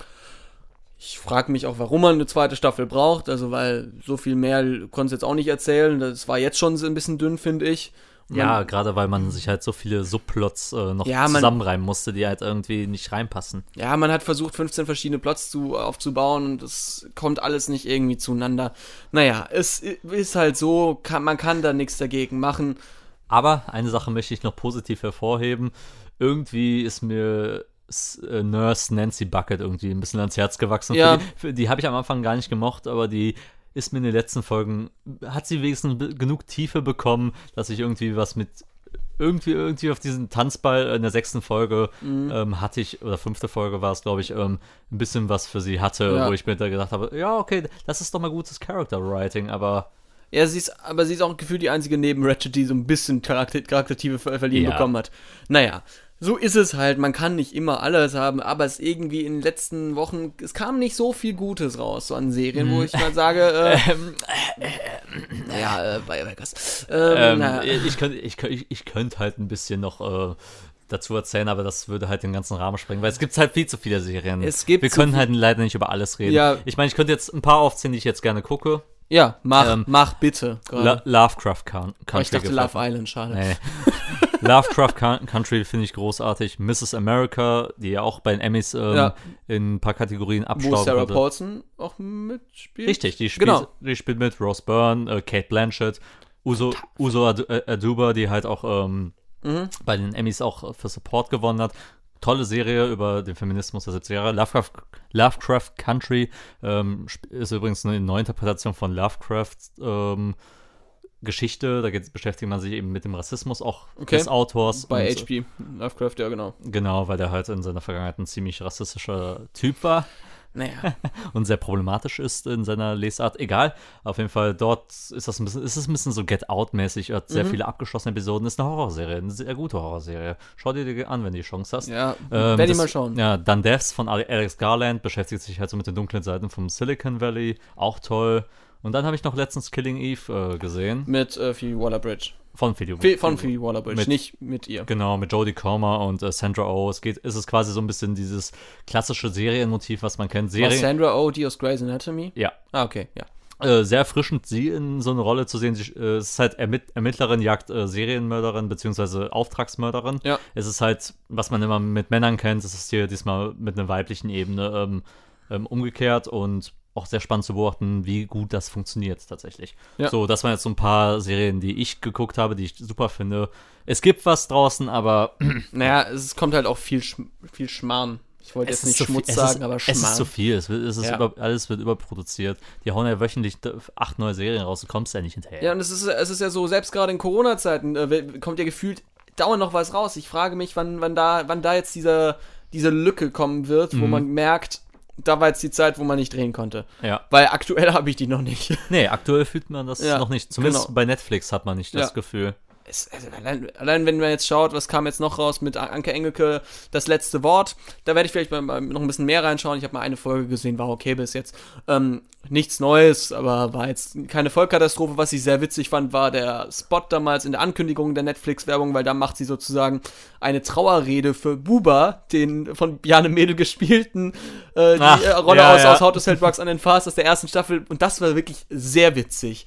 Ich frage mich auch, warum man eine zweite Staffel braucht. Also, weil so viel mehr konnte es jetzt auch nicht erzählen. Das war jetzt schon so ein bisschen dünn, finde ich. Ja, gerade weil man sich halt so viele Subplots äh, noch Ja, zusammenreimen musste, die halt irgendwie nicht reinpassen. ja, man hat versucht, 15 verschiedene Plots zu, aufzubauen und es kommt alles nicht irgendwie zueinander. Naja, es ist halt so, kann, man kann da nichts dagegen machen. Aber eine Sache möchte ich noch positiv hervorheben. Irgendwie ist mir äh, Nurse Nancy Bucket irgendwie ein bisschen ans Herz gewachsen. Ja. Für die, die habe ich am Anfang gar nicht gemocht, aber die ist mir in den letzten Folgen, hat sie wenigstens genug Tiefe bekommen, dass ich irgendwie was mit irgendwie, irgendwie auf diesen Tanzball in der sechsten Folge Mhm. ähm, hatte ich, oder fünfte Folge war es, glaube ich, ähm, ein bisschen was für sie hatte, Ja. wo ich mir da gedacht habe, ja, okay, das ist doch mal gutes Character Writing, aber Ja, sie ist, aber sie ist auch gefühlt die einzige neben Ratchet, die so ein bisschen Charakter Charaktertiefe ver verliehen Ja. bekommen hat. Naja, so ist es halt. Man kann nicht immer alles haben, aber es irgendwie in den letzten Wochen, es kam nicht so viel Gutes raus, so an Serien, wo ich mal sage, äh, ja, äh, Biohackers. Ähm, Ähm, naja. ich könnte ich, könnt- ich, ich könnte halt ein bisschen noch äh, dazu erzählen, aber das würde halt den ganzen Rahmen sprengen, weil es gibt halt viel zu viele Serien. Es gibt Wir können halt leider nicht über alles reden. Ja. Ich meine, ich könnte jetzt ein paar aufzählen, die ich jetzt gerne gucke. Ja, mach, ähm, mach bitte. La. Lovecraft Coun- Country. Oh, ich dachte gefällt Love Island, schade. Nee. Lovecraft Coun- Country finde ich großartig. Mrs. America, die ja auch bei den Emmys ähm, Ja. in ein paar Kategorien Wo abstauben Sarah konnte. Paulson auch mitspielt. Richtig, die spielt, Genau. die spielt mit Rose Byrne, äh, Kate Blanchett, Uso, Uso Ad äh, Aduba, die halt auch ähm, Mhm. bei den Emmys auch für Support gewonnen hat. Tolle Serie über den Feminismus der 70er Jahre. Lovecraft, Lovecraft Country ähm, ist übrigens eine Neuinterpretation von Lovecraft ähm, Geschichte. Da geht, beschäftigt man sich eben mit dem Rassismus auch Okay. des Autors. Bei Und, HP Lovecraft, ja genau. Genau, weil der halt in seiner Vergangenheit ein ziemlich rassistischer Typ war Naja, und sehr problematisch ist in seiner Lesart. Egal, auf jeden Fall dort ist das ein bisschen, ist es ein bisschen so Get Out-mäßig, hat Mhm. sehr viele abgeschlossene Episoden, ist eine Horrorserie, eine sehr gute Horrorserie. Schau dir die an, wenn du die Chance hast. ja, Ähm, werde ich mal schauen. Ja, dann Deaths von Ale- Alex Garland beschäftigt sich halt so mit den dunklen Seiten vom Silicon Valley, auch toll. Und dann habe ich noch letztens Killing Eve äh, gesehen Mit äh, Phoebe Waller-Bridge. Von Video. Phoe- Von Phoebe Waller-Bridge, Mit- nicht mit ihr. Genau, mit Jodie Comer und äh, Sandra Oh. Es geht, ist es quasi so ein bisschen dieses klassische Serienmotiv, was man kennt. War Serie, Sandra Oh, die aus Grey's Anatomy? ja, Ah, okay, ja. äh, sehr erfrischend, sie in so eine Rolle zu sehen. Sie, äh, ist halt Ermitt Ermittlerin, jagt äh, Serienmörderin beziehungsweise Auftragsmörderin. Ja. Es ist halt, was man immer mit Männern kennt, es ist hier diesmal mit einer weiblichen Ebene ähm, ähm, umgekehrt und auch sehr spannend zu beobachten, wie gut das funktioniert tatsächlich. Ja. So, das waren jetzt so ein paar Serien, die ich geguckt habe, die ich super finde. Es gibt was draußen, aber Naja, es kommt halt auch viel, Schm viel Schmarrn. Ich wollte jetzt nicht viel- Schmutz es sagen, ist, aber Es ist zu Schmarrn. viel, es, wird, es ist Ja. über, alles wird überproduziert. Die hauen ja wöchentlich acht neue Serien raus, du kommst ja nicht hinterher. Ja, und es ist, es ist ja so, selbst gerade in Corona-Zeiten äh, kommt ja gefühlt dauernd noch was raus. Ich frage mich, wann, wann, da, wann da jetzt diese, diese Lücke kommen wird, Mhm. wo man merkt, da war jetzt die Zeit, wo man nicht drehen konnte. ja. Weil aktuell habe ich die noch nicht. Nee, aktuell fühlt man das Ja, noch nicht. Zumindest genau. bei Netflix hat man nicht das Ja. Gefühl. Es, also allein, allein wenn man jetzt schaut, was kam jetzt noch raus mit Anke Engelke, das letzte Wort, da werde ich vielleicht mal, mal noch ein bisschen mehr reinschauen. Ich habe mal eine Folge gesehen, war okay bis jetzt. Ähm, nichts Neues, aber war jetzt keine Vollkatastrophe. Was ich sehr witzig fand, war der Spot damals in der Ankündigung der Netflix-Werbung, weil da macht sie sozusagen eine Trauerrede für Buba, den von Bjarne Mädel gespielten äh, die Ach, äh, Rolle ja, aus, ja. aus How to Sell Drugs on the Fast aus der ersten Staffel. Und das war wirklich sehr witzig.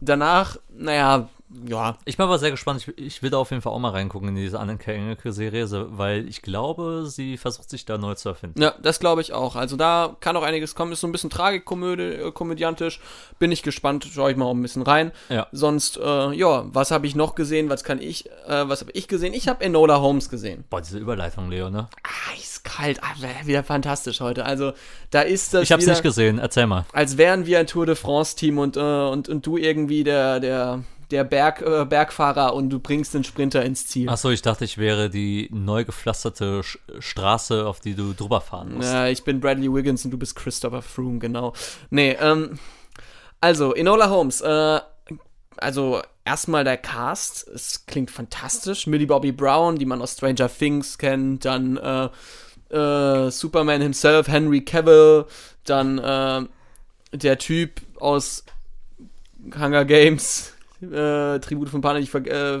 Danach, naja, ja, Ich bin aber sehr gespannt. Ich, ich will da auf jeden Fall auch mal reingucken in diese Anneke Engelke-Serie, weil ich glaube, sie versucht sich da neu zu erfinden. Ja, das glaube ich auch. Also da kann auch einiges kommen. Ist so ein bisschen Tragikkomödie, äh. Bin ich gespannt. Schaue ich mal auch ein bisschen rein. Ja. Sonst, äh, ja, was habe ich noch gesehen? Was kann ich, äh, was habe ich gesehen? Ich habe Enola Holmes gesehen. Boah, diese Überleitung, Leo, ne? Eiskalt, ah, wieder fantastisch heute. Also da ist das Ich hab's wieder, nicht gesehen, erzähl mal. als wären wir ein Tour de France Team und, äh, und, und du irgendwie der, der, der Berg, äh, Bergfahrer und du bringst den Sprinter ins Ziel. Achso, ich dachte, ich wäre die neu gepflasterte Sch Straße, auf die du drüber fahren musst. Ja, ich bin Bradley Wiggins und du bist Christopher Froome, genau. Nee, ähm, also, Enola Holmes, äh, also erstmal der Cast, es klingt fantastisch. Millie Bobby Brown, die man aus Stranger Things kennt, dann äh, äh, Superman himself, Henry Cavill, dann äh, der Typ aus Hunger Games, äh, Tribute von Panik, ich ver äh,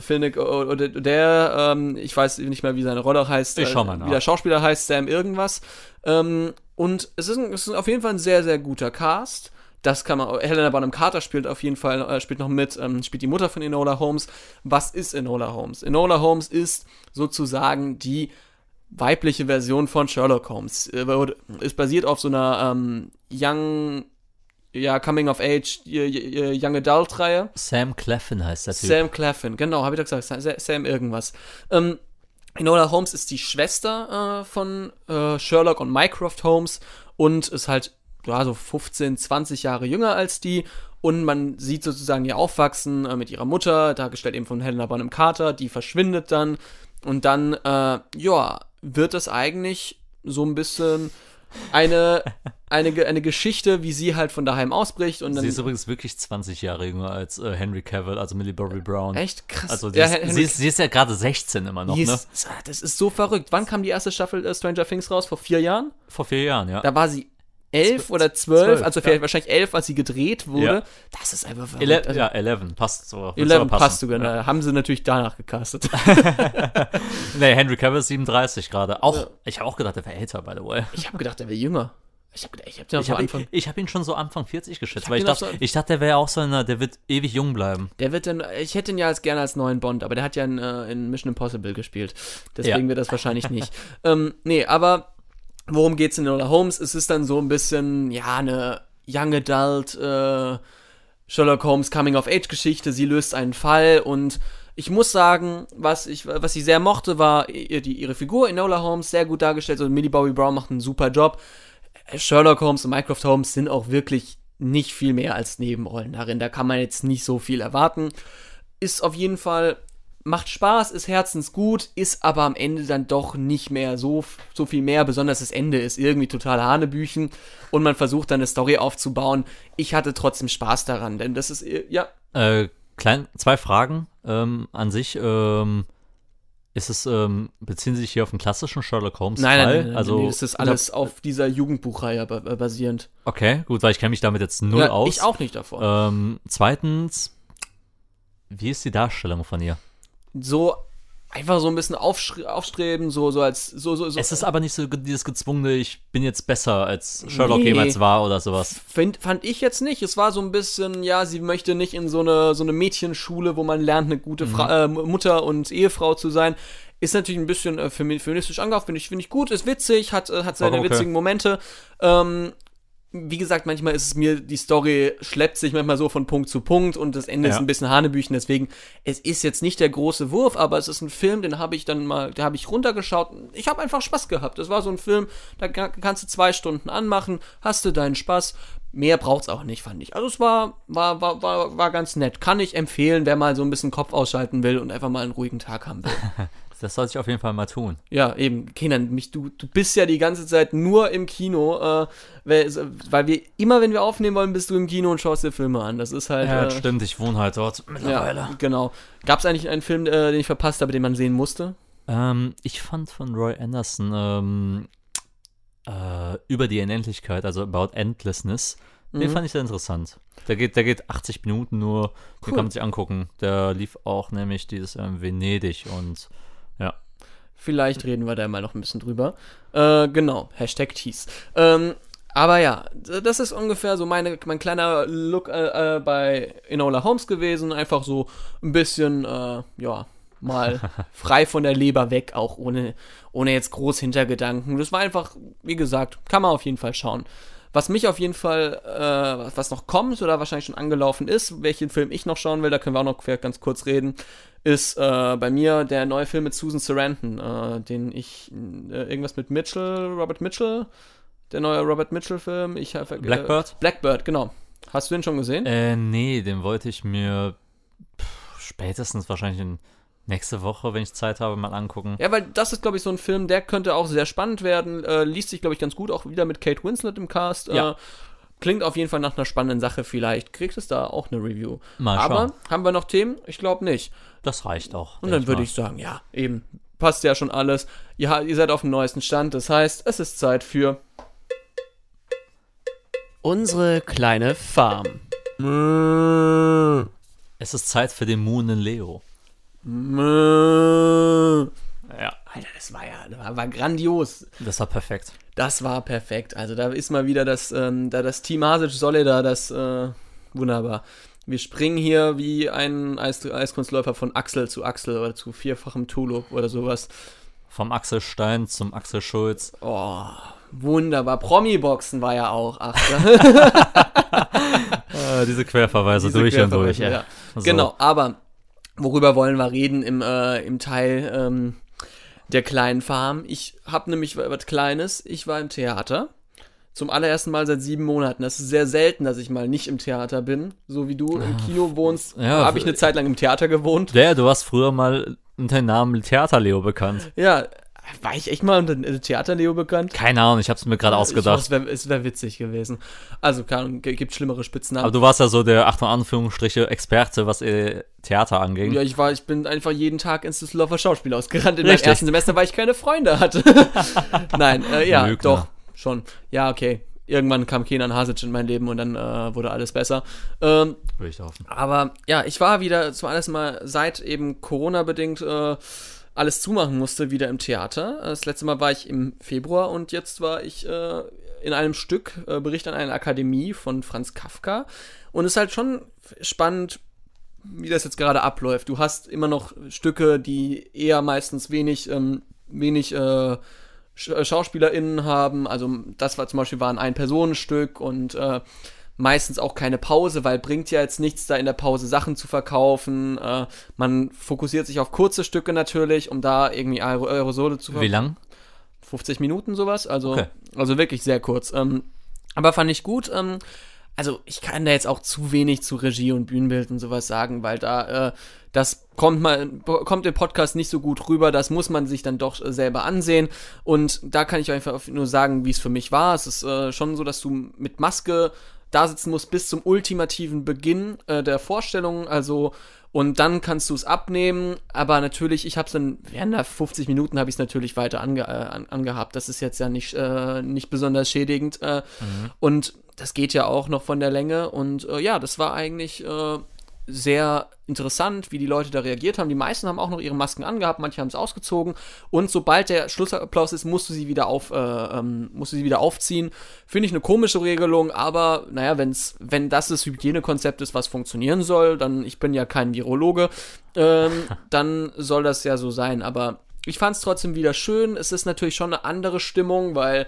Finnick oder der, ähm, ich weiß nicht mehr, wie seine Rolle heißt. Ich schau mal äh, nach. Wie der Schauspieler heißt, Sam irgendwas. Ähm, und es ist, ein, es ist auf jeden Fall ein sehr, sehr guter Cast. Das kann man. Helena Bonham Carter spielt auf jeden Fall, äh, spielt noch mit, ähm, spielt die Mutter von Enola Holmes. Was ist Enola Holmes? Enola Holmes ist sozusagen die weibliche Version von Sherlock Holmes. Äh, Ist basiert auf so einer ähm, Young, ja, Coming of Age, Young Adult Reihe. Sam Cleffin heißt der Typ. Sam Claflin, genau, habe ich doch gesagt, Sa- Sam irgendwas. Ähm, Enola Holmes ist die Schwester äh, von äh, Sherlock und Mycroft Holmes und ist halt ja, so 15, 20 Jahre jünger als die. Und man sieht sozusagen ihr Aufwachsen äh, mit ihrer Mutter, dargestellt eben von Helena Bonham Carter, die verschwindet dann. Und dann, äh, ja, wird es eigentlich so ein bisschen eine, eine, eine Geschichte, wie sie halt von daheim ausbricht. Und dann, Sie ist übrigens wirklich 20 Jahre jünger als äh, Henry Cavill, also Millie Bobby Brown. echt krass. Also Ja, ist, Henry- sie, ist, sie ist ja gerade 16 immer noch, ne? ist, Das ist so verrückt. Wann kam die erste Staffel äh, Stranger Things raus? Vor vier Jahren? Vor vier Jahren, ja. Da war sie elf oder zwölf, also vielleicht wahrscheinlich elf, als sie gedreht wurde. Ja. Das ist einfach verrückt. Ele also, ja, 11, passt so. Wird's 11 aber passen. passt sogar. Da haben sie natürlich danach gecastet. Nee, Henry Cavill ist 37 gerade. Auch, ich habe auch gedacht, der wäre älter, by the way. ich habe gedacht, der wäre jünger. Ich habe ich hab Ich so habe Anfang. ihn, ich hab ihn schon so Anfang 40 geschätzt, hab weil ich dachte, so- ich dachte, der wäre auch so einer, der wird ewig jung bleiben. Der wird dann, ich hätte ihn ja als gerne als neuen Bond, aber der hat ja in, äh, in Mission Impossible gespielt. Deswegen Ja. wird das wahrscheinlich nicht. ähm, nee, aber worum geht's in Enola Holmes? Es ist dann so ein bisschen, ja, eine Young Adult äh, Sherlock Holmes Coming-of-Age-Geschichte. Sie löst einen Fall und ich muss sagen, was ich, was ich sehr mochte, war die, ihre Figur Enola Holmes, sehr gut dargestellt. Und Millie Bobby Brown macht einen super Job. Sherlock Holmes und Mycroft Holmes sind auch wirklich nicht viel mehr als Nebenrollen darin. Da kann man jetzt nicht so viel erwarten. Ist auf jeden Fall, macht Spaß, ist herzensgut, ist aber am Ende dann doch nicht mehr so, so viel mehr. Besonders das Ende ist irgendwie total Hanebüchen und man versucht dann eine Story aufzubauen. Ich hatte trotzdem Spaß daran, denn das ist, äh, ja, Äh, klein, zwei Fragen ähm, an sich. Ähm, ist es, ähm, beziehen Sie sich hier auf den klassischen Sherlock Holmes nein, nein, nein, nein, also, nee, das ist alles auf dieser Jugendbuchreihe ba- basierend. Okay, gut, weil ich kenne mich damit jetzt null Ja, aus. Ich auch nicht davon. Ähm, zweitens, wie ist die Darstellung von ihr? So einfach so ein bisschen aufstreben, so, so als, so, so, so. Es ist aber nicht so dieses gezwungene, ich bin jetzt besser als Sherlock Nee. jemals war oder sowas. Find, fand ich jetzt nicht. Es war so ein bisschen, ja, sie möchte nicht in so eine, so eine Mädchenschule, wo man lernt, eine gute Mhm. Fra äh, Mutter und Ehefrau zu sein. Ist natürlich ein bisschen äh, femi- feministisch angehaucht, finde ich, finde ich gut, ist witzig, hat, äh, hat seine okay. witzigen Momente. Ähm, wie gesagt, manchmal ist es mir, die Story schleppt sich manchmal so von Punkt zu Punkt und das Ende Ja. ist ein bisschen Hanebüchen, deswegen, es ist jetzt nicht der große Wurf, aber es ist ein Film, den habe ich dann mal, da habe ich runtergeschaut. Ich habe einfach Spaß gehabt. Das war so ein Film, da ka- kannst du zwei Stunden anmachen, hast du deinen Spaß. Mehr braucht's auch nicht, fand ich. Also es war, war, war, war, war ganz nett. Kann ich empfehlen, wer mal so ein bisschen Kopf ausschalten will und einfach mal einen ruhigen Tag haben will. Das sollte ich auf jeden Fall mal tun. Ja, eben, Kenan, mich, du, du bist ja die ganze Zeit nur im Kino, äh, weil, weil wir immer, wenn wir aufnehmen wollen, bist du im Kino und schaust dir Filme an. Das ist halt. Ja, äh, stimmt, ich wohne halt dort mittlerweile. ja, genau. Gab es eigentlich einen Film, äh, den ich verpasst habe, den man sehen musste? Ähm, ich fand von Roy Anderson ähm, äh, über die Unendlichkeit, also About Endlessness, den Mhm. fand ich sehr interessant. Der geht, der geht 80 Minuten nur, den Cool. kann man sich angucken. Der lief auch nämlich dieses ähm, Venedig und. Vielleicht reden wir da mal noch ein bisschen drüber. Äh, genau, Hashtag Tease. Ähm, aber ja, das ist ungefähr so meine, mein kleiner Look äh, äh, bei Enola Holmes gewesen. Einfach so ein bisschen, äh, ja, mal frei von der Leber weg, auch ohne, ohne jetzt groß Hintergedanken. Das war einfach, wie gesagt, kann man auf jeden Fall schauen. Was mich auf jeden Fall, äh, was noch kommt oder wahrscheinlich schon angelaufen ist, welchen Film ich noch schauen will, da können wir auch noch vielleicht ganz kurz reden, ist äh, bei mir der neue Film mit Susan Sarandon, äh, den ich, äh, irgendwas mit Mitchell, Robert Mitchell, der neue Robert Mitchell-Film. Ich hab, äh, Blackbird? Blackbird, genau. Hast du den schon gesehen? Äh, nee, den wollte ich mir pff, spätestens wahrscheinlich in nächste Woche, wenn ich Zeit habe, mal angucken. Ja, weil das ist, glaube ich, so ein Film, der könnte auch sehr spannend werden. Äh, liest sich, glaube ich, ganz gut, auch wieder mit Kate Winslet im Cast. Ja. Äh, klingt auf jeden Fall nach einer spannenden Sache. Vielleicht kriegt es da auch eine Review. Mal Aber schauen. haben wir noch Themen? Ich glaube nicht. Das reicht auch. Und dann würde ich sagen, ja, eben. Passt ja schon alles. Ihr, ha- ihr seid auf dem neuesten Stand. Das heißt, es ist Zeit für. Unsere kleine Farm. Es ist Zeit für den Moon in Leo. Ja. Alter, das war ja das war, grandios. Das war perfekt. Das war perfekt. Also da ist mal wieder das, ähm, da das Team Hasic Solida, das äh, wunderbar. Wir springen hier wie ein Eis Eiskunstläufer von Axel zu Axel oder zu vierfachem Tulip oder sowas. Vom Axel Stein zum Axel Schulz. Oh, wunderbar. Promi-Boxen war ja auch. Ach, Äh, diese Querverweise diese durch und durch. Querverweise, ja. So. Genau, aber worüber wollen wir reden im, äh, im Teil ähm, der kleinen Farm? Ich habe nämlich was Kleines. Ich war im Theater. Zum allerersten Mal seit sieben Monaten. Das ist sehr selten, dass ich mal nicht im Theater bin. So wie du im Kino wohnst, Ja, habe ich eine Zeit lang im Theater gewohnt. Der, du warst früher mal unter dem Namen Theater Leo bekannt. Ja, war ich echt mal unter äh, Theater-Leo bekannt? Keine Ahnung, ich hab's mir gerade Ich ausgedacht. hoffe, Es wäre wär witzig gewesen. Also, g- gibt schlimmere Spitznamen. Aber du warst ja so der, Achtung, Anführungsstriche, Experte, was äh, Theater anging. Ja, ich war, ich bin einfach jeden Tag ins Düsseldorfer Schauspielhaus gerannt in meinem Richtig. ersten Semester, weil ich keine Freunde hatte. Nein, äh, ja, Lügner. doch, schon. Ja, okay. Irgendwann kam Kenan Hasic in mein Leben und dann äh, wurde alles besser. Ähm, Würde ich hoffen. aber ja, ich war wieder zum allerersten Mal seit eben Corona-bedingt äh, alles zumachen musste, wieder im Theater. Das letzte Mal war ich im Februar und jetzt war ich äh, in einem Stück, äh, Bericht an eine Akademie von Franz Kafka. Und es ist halt schon spannend, wie das jetzt gerade abläuft. Du hast immer noch Stücke, die eher meistens wenig, ähm, wenig äh, Sch SchauspielerInnen haben. Also das war zum Beispiel war ein Ein-Personen-Stück und äh, meistens auch keine Pause, weil bringt ja jetzt nichts, da in der Pause Sachen zu verkaufen. Äh, man fokussiert sich auf kurze Stücke natürlich, um da irgendwie Aer Aerosole zu Wie lang? 50 Minuten sowas, also, Okay. also wirklich sehr kurz. Ähm, aber fand ich gut. Ähm, also ich kann da jetzt auch zu wenig zu Regie und Bühnenbild und sowas sagen, weil da äh, das kommt mal kommt im Podcast nicht so gut rüber. Das muss man sich dann doch äh, selber ansehen. Und da kann ich einfach nur sagen, wie es für mich war. Es ist äh, schon so, dass du mit Maske da sitzen musst bis zum ultimativen Beginn äh, der Vorstellung. Also und dann kannst du es abnehmen, aber natürlich, ich habe es dann während der 50 Minuten habe ich es natürlich weiter ange, äh, an, angehabt. Das ist jetzt ja nicht, äh, nicht besonders schädigend. Äh, Und das geht ja auch noch von der Länge. Und äh, ja, das war eigentlich äh, sehr interessant, wie die Leute da reagiert haben. Die meisten haben auch noch ihre Masken angehabt, manche haben es ausgezogen. Und sobald der Schlussapplaus ist, musst du sie wieder auf, äh, ähm, musst du sie wieder aufziehen. Finde ich eine komische Regelung, aber naja, wenn's, wenn das das Hygienekonzept ist, was funktionieren soll, dann, ich bin ja kein Virologe, ähm, dann soll das ja so sein. Aber ich fand es trotzdem wieder schön. Es ist natürlich schon eine andere Stimmung, weil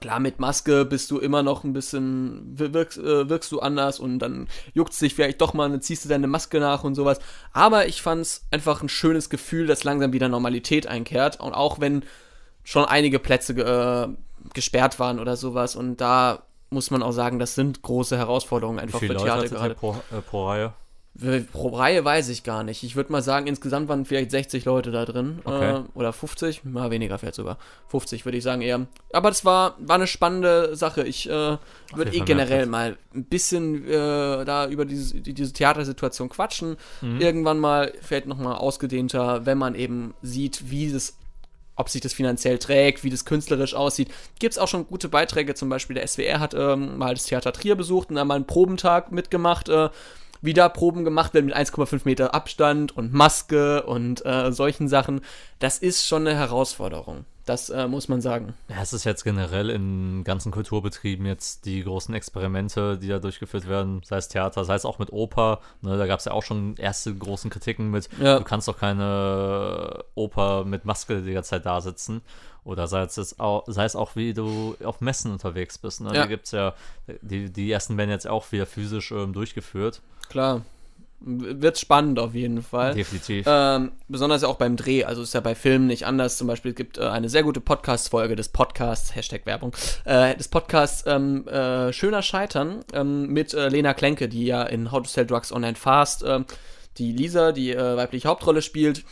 Klar, mit Maske bist du immer noch ein bisschen, wirkst, äh, wirkst du anders und dann juckt dich vielleicht doch mal und dann ziehst du deine Maske nach und sowas. Aber ich fand's einfach ein schönes Gefühl, dass langsam wieder Normalität einkehrt. Und auch wenn schon einige Plätze äh, gesperrt waren oder sowas. Und da muss man auch sagen, das sind große Herausforderungen Wie einfach viele für Leute Theater ihr gerade. pro, äh, pro Reihe? Pro Reihe weiß ich gar nicht. Ich würde mal sagen, insgesamt waren vielleicht 60 Leute da drin. Okay. Äh, oder 50, mal weniger vielleicht sogar. 50 würde ich sagen eher. Aber das war, war eine spannende Sache. Ich äh, würde eh generell mal ein bisschen äh, da über diese, die- diese Theatersituation quatschen. Mhm. Irgendwann mal vielleicht nochmal ausgedehnter, wenn man eben sieht, wie es ob sich das finanziell trägt, wie das künstlerisch aussieht. Gibt es auch schon gute Beiträge, zum Beispiel der SWR hat ähm, mal das Theater Trier besucht und da mal einen Probentag mitgemacht, äh, wie da Proben gemacht werden mit 1,5 Meter Abstand und Maske und äh, solchen Sachen. Das ist schon eine Herausforderung. Das äh, muss man sagen. Ja, es ist jetzt generell in ganzen Kulturbetrieben jetzt die großen Experimente, die da durchgeführt werden, sei es Theater, sei es auch mit Oper. Ne, da gab es ja auch schon erste großen Kritiken mit, Ja. du kannst doch keine Oper mit Maske die ganze Zeit da sitzen. Oder sei es, jetzt auch, sei es auch, wie du auf Messen unterwegs bist. Ne? Ja. Die gibt's ja, die, die ersten werden jetzt auch wieder physisch ähm, durchgeführt. Klar. Wird spannend auf jeden Fall. Definitiv. Ähm, besonders ja auch beim Dreh, also ist ja bei Filmen nicht anders. Zum Beispiel gibt äh, eine sehr gute Podcast-Folge des Podcasts, Hashtag Werbung, äh, des Podcasts ähm, äh, Schöner Scheitern ähm, mit äh, Lena Klenke, die ja in How to Sell Drugs Online Fast ähm, die Lisa, die äh, weibliche Hauptrolle spielt,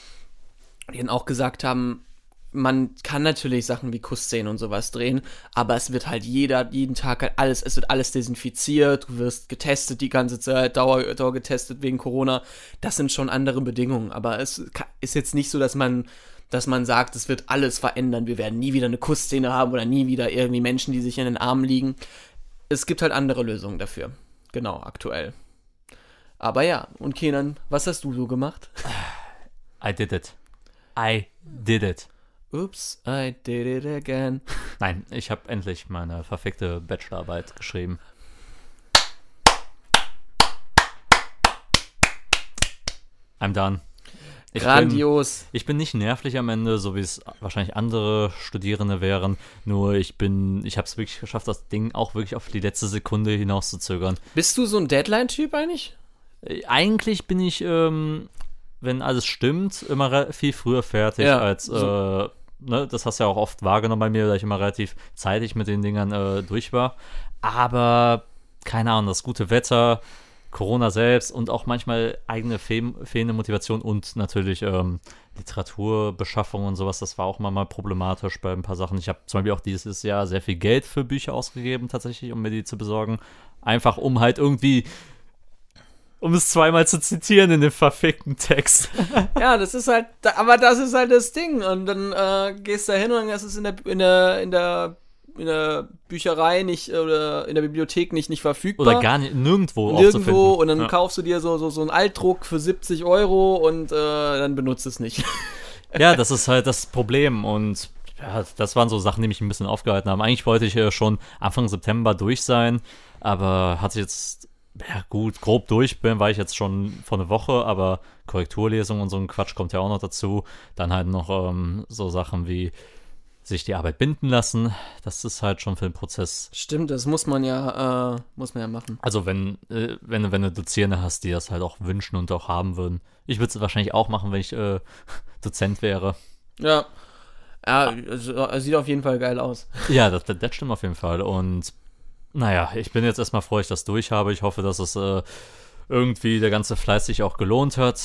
die dann auch gesagt haben, man kann natürlich Sachen wie Kussszenen und sowas drehen, aber es wird halt jeder, jeden Tag halt alles, es wird alles desinfiziert, du wirst getestet die ganze Zeit, Dauer, Dauer getestet wegen Corona. Das sind schon andere Bedingungen, aber es ist jetzt nicht so, dass man, dass man sagt, es wird alles verändern, wir werden nie wieder eine Kussszene haben oder nie wieder irgendwie Menschen, die sich in den Armen liegen. Es gibt halt andere Lösungen dafür. Genau, aktuell. Aber ja, und Kenan, was hast du so gemacht? I did it. I did it. Oops, I did it again. Nein, ich habe endlich meine verfickte Bachelorarbeit geschrieben. I'm done. Ich bin, Grandios. ich bin nicht nervlich am Ende, so wie es wahrscheinlich andere Studierende wären. Nur ich bin, ich habe es wirklich geschafft, das Ding auch wirklich auf die letzte Sekunde hinauszuzögern. Bist du so ein Deadline-Typ eigentlich? Äh, Eigentlich bin ich, ähm, wenn alles stimmt, immer viel früher fertig Ja, als, äh, so. Ne, das hast du ja auch oft wahrgenommen bei mir, da ich immer relativ zeitig mit den Dingern äh, durch war. Aber, keine Ahnung, das gute Wetter, Corona selbst und auch manchmal eigene fehl fehlende Motivation und natürlich ähm, Literaturbeschaffung und sowas, das war auch immer mal problematisch bei ein paar Sachen. Ich habe zum Beispiel auch dieses Jahr sehr viel Geld für Bücher ausgegeben, tatsächlich, um mir die zu besorgen. Einfach um halt irgendwie um es zweimal zu zitieren in dem verfickten Text. Ja, das ist halt, aber das ist halt das Ding. Und dann äh, gehst du da hin und das ist in der, in der, in der, in der Bücherei nicht oder in der Bibliothek nicht, nicht verfügbar. Oder gar nicht, nirgendwo Nirgendwo und dann ja. kaufst du dir so, so, so einen Altdruck für 70 Euro und äh, dann benutzt es nicht. ja, das ist halt das Problem und Ja, das waren so Sachen, die mich ein bisschen aufgehalten haben. Eigentlich wollte ich ja schon Anfang September durch sein, aber hatte jetzt, ja gut, grob durch bin, war ich jetzt schon vor einer Woche, aber Korrekturlesung und so ein Quatsch kommt ja auch noch dazu. Dann halt noch ähm, so Sachen wie sich die Arbeit binden lassen. Das ist halt schon für den Prozess. Stimmt, das muss man ja, äh, muss man ja machen. Also wenn, äh, wenn, wenn du Dozierende hast, die das halt auch wünschen und auch haben würden. Ich würde es wahrscheinlich auch machen, wenn ich äh, Dozent wäre. Ja. Ja, also, sieht auf jeden Fall geil aus. Ja, das, das stimmt auf jeden Fall. Und naja, ich bin jetzt erstmal froh, ich das durch habe. Ich hoffe, dass es äh, irgendwie der ganze Fleiß sich auch gelohnt hat.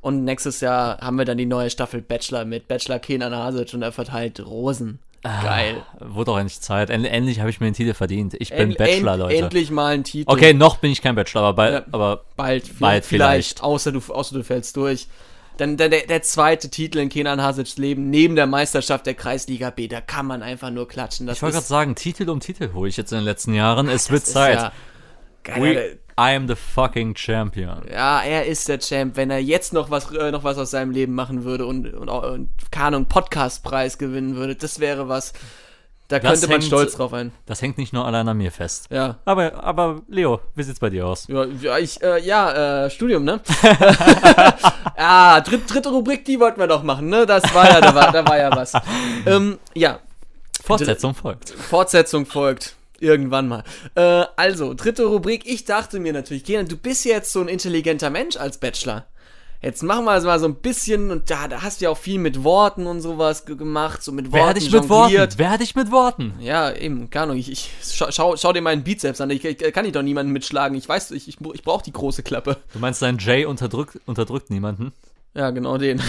Und nächstes Jahr haben wir dann die neue Staffel Bachelor mit Bachelor Kenan Hasic und er verteilt Rosen. Geil. Ah, wurde auch endlich Zeit. End, endlich habe ich mir den Titel verdient. Ich bin End- Bachelor, end- Leute. Endlich mal ein Titel. Okay, noch bin ich kein Bachelor, aber, bald, Ja. aber Bald, Bald vielleicht. Außer du, außer du fällst durch. Dann der, der, zweite Titel in Kenan Hasics Leben, neben der Meisterschaft der Kreisliga B, da kann man einfach nur klatschen. Das ich wollte gerade sagen, Titel um Titel hole ich jetzt in den letzten Jahren. Es wird Zeit. Ja, geil. We, I am the fucking champion. Ja, er ist der Champ. Wenn er jetzt noch was, äh, noch was aus seinem Leben machen würde und, und, und keine Ahnung, Podcastpreis gewinnen würde, das wäre was. Da Das könnte man hängt- stolz drauf sein. Das hängt nicht nur allein an mir fest. Ja. Aber, aber Leo, wie sieht's bei dir aus? Ja, ja, ich, äh, ja, äh, Studium, ne? ah, dritt, dritte Rubrik, die wollten wir doch machen, ne? Das war ja, da war, da war ja was. Ähm, ja, Fortsetzung folgt. Fortsetzung folgt. Irgendwann mal. Äh, also, dritte Rubrik. Ich dachte mir natürlich, Kenan, du bist jetzt so ein intelligenter Mensch als Bachelor. Jetzt machen wir es mal so ein bisschen, und da, da hast du ja auch viel mit Worten und sowas ge- gemacht, so mit Worten Werde ich mit Worten? Werde ich mit Worten? Ja, eben, keine Ahnung, ich, ich schau, schau, schau dir meinen Bizeps an, ich, ich kann ich doch niemanden mitschlagen, ich weiß, ich, ich, ich brauche die große Klappe. Du meinst, dein Jay unterdrückt, unterdrückt niemanden? Ja, genau den.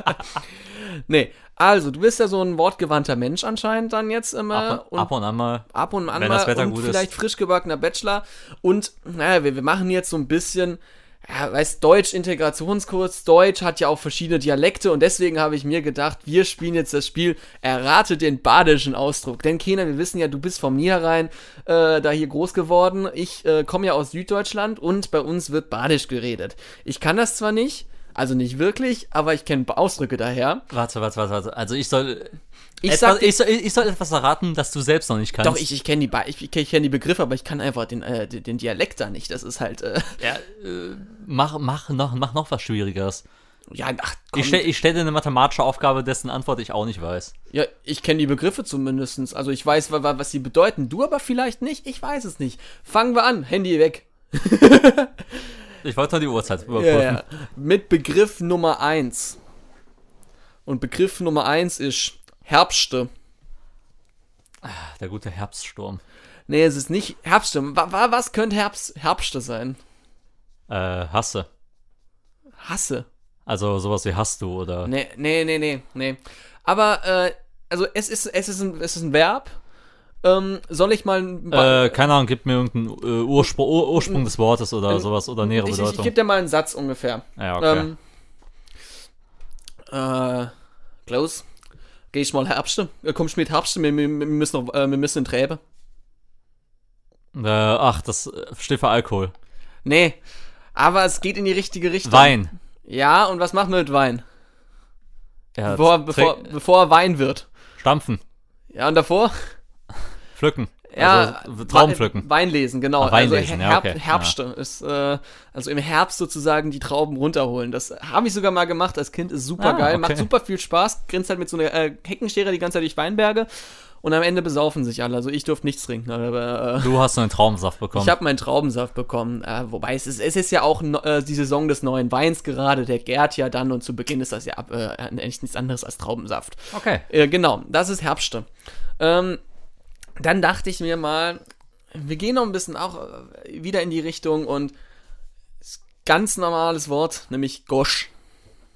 nee, also, du bist ja so ein wortgewandter Mensch anscheinend dann jetzt immer. Ab, und ab und an mal. ab und an Wenn mal das Wetter und gut ist. vielleicht frisch gebackener Bachelor. Und naja, wir, wir machen jetzt so ein bisschen, ja, weißt Deutsch Integrationskurs. Deutsch hat ja auch verschiedene Dialekte und deswegen habe ich mir gedacht, wir spielen jetzt das Spiel Errate den badischen Ausdruck. Denn Kenan, wir wissen ja, du bist vom Niederrhein äh, da hier groß geworden. Ich äh, komme ja aus Süddeutschland und bei uns wird badisch geredet. Ich kann das zwar nicht, also nicht wirklich, aber ich kenne Ausdrücke daher. Warte, warte, warte, warte. Also ich soll. Ich etwas, sag- ich, soll, ich soll etwas erraten, das du selbst noch nicht kannst. Doch, ich, ich kenne die, ich, ich kenn die Begriffe, aber ich kann einfach den, äh, den, Dialekt da nicht. Das ist halt, äh, Ja, äh, mach, mach, noch, mach noch was Schwierigeres. ja, ach, komm, Ich stelle stell dir eine mathematische Aufgabe, dessen Antwort ich auch nicht weiß. ja, ich kenne die Begriffe zumindestens. Also ich weiß, wa- wa- was sie bedeuten. Du aber vielleicht nicht. Ich weiß es nicht. Fangen wir an. Handy weg. Ich wollte nur die Uhrzeit Ja, überprüfen. ja. Mit Begriff Nummer 1. Und Begriff Nummer 1 ist Herbste. Der gute Herbststurm. Nee, es ist nicht wa, was könnte Herbst, Herbste sein? Äh, hasse. Hasse. Also sowas wie hast du oder. Nee, nee, nee, nee, nee. Aber, äh, also es ist, es ist, ein, es ist ein Verb. Ähm, soll ich mal Äh, keine Ahnung, gib mir irgendeinen äh, Urspr Ur Ursprung des Wortes oder sowas oder nähere ich, ich, ich Bedeutung. gebe dir mal einen Satz ungefähr. ja, okay. Ähm, äh, Klaus, geh ich mal Herbste? Äh, kommst du mit Herbste? Wir, wir, wir müssen noch, äh, wir müssen in Träbe. äh, ach, das äh, steht für Alkohol. Nee, aber es geht in die richtige Richtung. Wein. Ja, und was machen wir mit Wein? Ja, Bevor, bevor, bevor er Wein wird. Stampfen. Ja, und davor? Pflücken. Ja, Also, Trauben pflücken. Wein lesen, genau. Ah, Wein lesen, also ja, Herb, okay. Herbste ist, äh, also im Herbst sozusagen die Trauben runterholen. Das habe ich sogar mal gemacht als Kind, ist super Ah, geil, okay. macht super viel Spaß, grinst halt mit so einer äh, Heckenschere die ganze Zeit durch Weinberge und am Ende besaufen sich alle. Also ich durfte nichts trinken, aber äh, Du hast einen Traumsaft bekommen. ich habe meinen Traubensaft bekommen. Äh, wobei es ist, es ist ja auch äh, die Saison des neuen Weins gerade, der gärt ja dann und zu Beginn ist das ja ab, äh, eigentlich nichts anderes als Traubensaft. okay. Äh, genau, das ist Herbste. Ähm, dann dachte ich mir mal, wir gehen noch ein bisschen auch äh, wieder in die Richtung und ganz normales Wort, nämlich Gosch.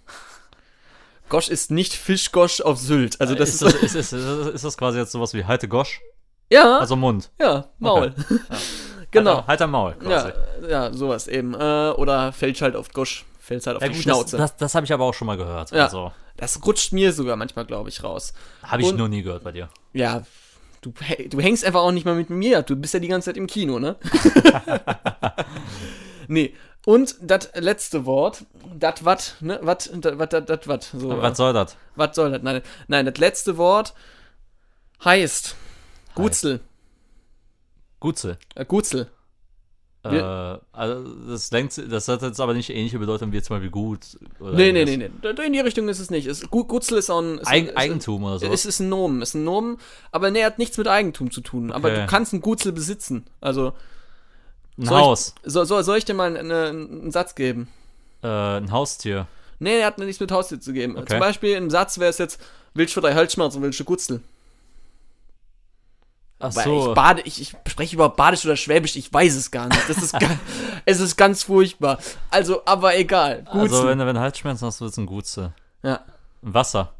Gosch ist nicht Fischgosch auf Sylt. Also das ist, ist, das, ist, ist, ist, das quasi jetzt sowas wie Halte Gosch? ja, Also Mund. ja, Maul. genau. Halt, halt am Maul quasi. Ja, ja, sowas eben. Äh, oder fällt halt auf Gosch, fällt halt auf Ja, die gut, Schnauze. das, das, das habe ich aber auch schon mal gehört. Ja. Also, das rutscht mir sogar manchmal, glaube ich, raus. habe ich Und- nur nie gehört bei dir. Ja, du, du hängst einfach auch nicht mal mit mir. Du bist ja die ganze Zeit im Kino, ne? nee, Und das letzte Wort, das wat, ne, wat, dat wat, dat, dat wat, so. Was soll das? Was soll das? Nein, nein, das letzte Wort heißt Gutzel. Gutze. Äh, Gutzel. Äh, also das, denkt, das hat jetzt aber nicht ähnliche Bedeutung wie zum Beispiel gut. Oder Nee, nee, nee, nee. In die Richtung ist es nicht. Es, Gu- Gutzel ist auch ein. Ist Eigen, ein, Eigentum oder so. Es ist ein Nomen, ist ein Nomen, aber nee, hat nichts mit Eigentum zu tun. Aber Okay. du kannst ein Gutzel besitzen. Also, ein soll Haus. Ich, soll, soll, soll ich dir mal einen, einen Satz geben? Äh, ein Haustier. Nee, er hat nichts mit Haustier zu geben. Okay. Zum Beispiel im Satz wäre es jetzt, willst du für dein Halsschmerzen, willst du Gutzel? Ach Weil so. ich, bade, ich, ich spreche über Badisch oder Schwäbisch, ich weiß es gar nicht. Das ist ga, es ist ganz furchtbar. Also, aber egal. Gutzel. also wenn du, wenn du Halsschmerzen hast, willst du ein Gutze. ja. Ein Wasser.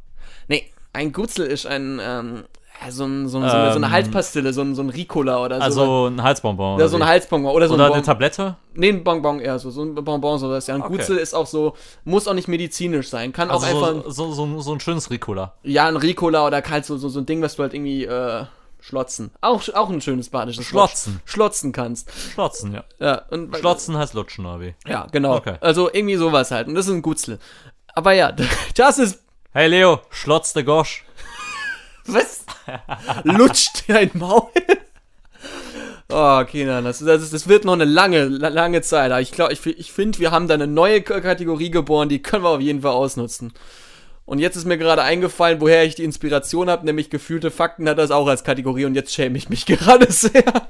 Nee, ein Gutzel ist ein, ähm, ja, so, ein, so, ein, so, eine, so eine Ähm, Halspastille, so ein, so ein Ricola oder so. Also ein Halsbonbon. Oder so ein? Halsbonbon oder so Oder ein eine Bon Tablette. Nee, ein Bonbon eher so, so ein Bonbon sowas. Ja, ein Okay. Gutzel ist auch so, muss auch nicht medizinisch sein. Kann auch Also einfach, so, so, so, so ein schönes Ricola. ja, ein Ricola oder halt so, so, so ein Ding, was du halt irgendwie, äh, schlotzen. Auch, auch ein schönes badisches Schlotzen. Wort. Schlotzen kannst. Schlotzen, ja. Ja, und, Schlotzen heißt lutschen, oder wie? Ja, genau. Okay. Also irgendwie sowas halt. Und das ist ein Gutzel. Aber ja, das ist, Hey Leo, schlotz de Gosch. was? Lutscht dein Maul? Oh, Kinder, das, das, das wird noch eine lange, la- lange Zeit. Aber ich glaube, ich, ich finde, wir haben da eine neue Kategorie geboren, die können wir auf jeden Fall ausnutzen. Und jetzt ist mir gerade eingefallen, woher ich die Inspiration habe, nämlich gefühlte Fakten hat das auch als Kategorie und jetzt schäme ich mich gerade sehr.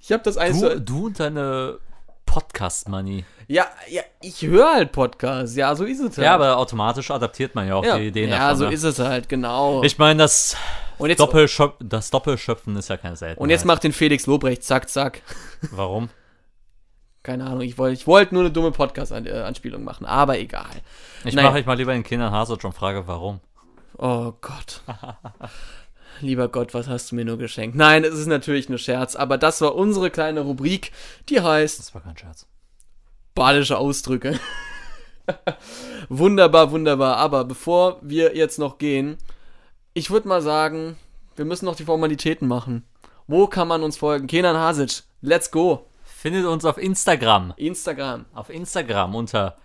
Ich habe das eins. Du, du und deine Podcast-Money. Ja, ja, ich höre halt Podcasts, ja, so ist es halt. Ja, aber automatisch adaptiert man ja auch ja, die Ideen ja davon. so ne? ist es halt, genau. Ich meine, das, und jetzt, Doppelschöp das Doppelschöpfen ist ja keine Seltenheit. und jetzt macht den Felix Lobrecht, zack, zack. Warum? Keine Ahnung, ich wollte ich wollte nur eine dumme Podcast-Anspielung machen, aber egal. Ich Naja. mache ich mal lieber den Kindern Hase und frage, warum. Oh Gott. Lieber Gott, was hast du mir nur geschenkt? Nein, es ist natürlich nur Scherz, aber das war unsere kleine Rubrik, die heißt Das war kein Scherz. badische Ausdrücke. wunderbar, wunderbar. Aber bevor wir jetzt noch gehen, ich würde mal sagen, wir müssen noch die Formalitäten machen. Wo kann man uns folgen? Kenan Hasic, let's go. Findet uns auf Instagram. Instagram. Auf Instagram unter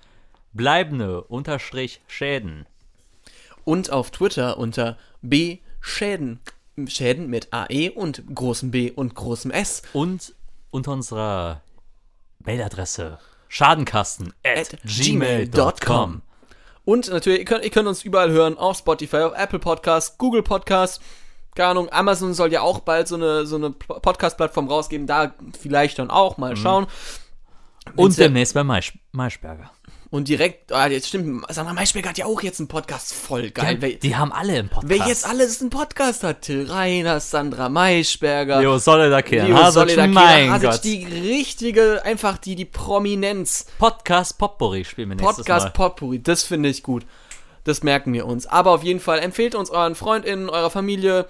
bleibende unterstrich Schäden. Und auf Twitter unter B Schäden. Schäden mit AE und großem B und großem S. Und unter unserer Mailadresse schadenkasten at, at gmail.com. gmail.com. Und natürlich, ihr könnt, ihr könnt uns überall hören, auf Spotify, auf Apple Podcasts, Google Podcasts. Keine Ahnung, Amazon soll ja auch bald so eine, so eine Podcast-Plattform rausgeben, da vielleicht dann auch mal schauen. Und Wenn's ja- demnächst bei Maisch Maischberger. Und direkt, ah, jetzt stimmt, Sandra Maischberger hat ja auch jetzt einen Podcast, voll geil. Die, wer, die haben alle im Podcast. wer jetzt alles einen Podcast hat, Till Reiners, Sandra Maischberger, Leo Solle da kehren. Leo Solidar, mein Hasic, Gott. die richtige, einfach die, die Prominenz. Podcast Potpourri spielen wir nächstes Podcast Mal. Potpourri, das finde ich gut. Das merken wir uns. Aber auf jeden Fall empfehlt uns euren FreundInnen, eurer Familie.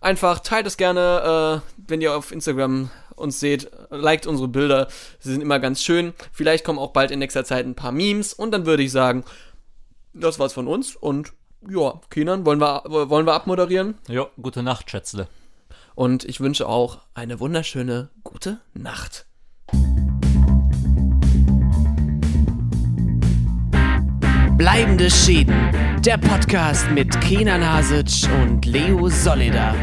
Einfach teilt es gerne, äh, wenn ihr auf Instagram uns seht. Liked unsere Bilder. Sie sind immer ganz schön. Vielleicht kommen auch bald in nächster Zeit ein paar Memes. Und dann würde ich sagen, das war's von uns. Und ja, Kinan, wollen wir, wollen wir abmoderieren? Jo, gute Nacht, Schätzle. Und ich wünsche auch eine wunderschöne gute Nacht. Bleibende Schäden. Der Podcast mit Kenan Hasic und Leo Soledar.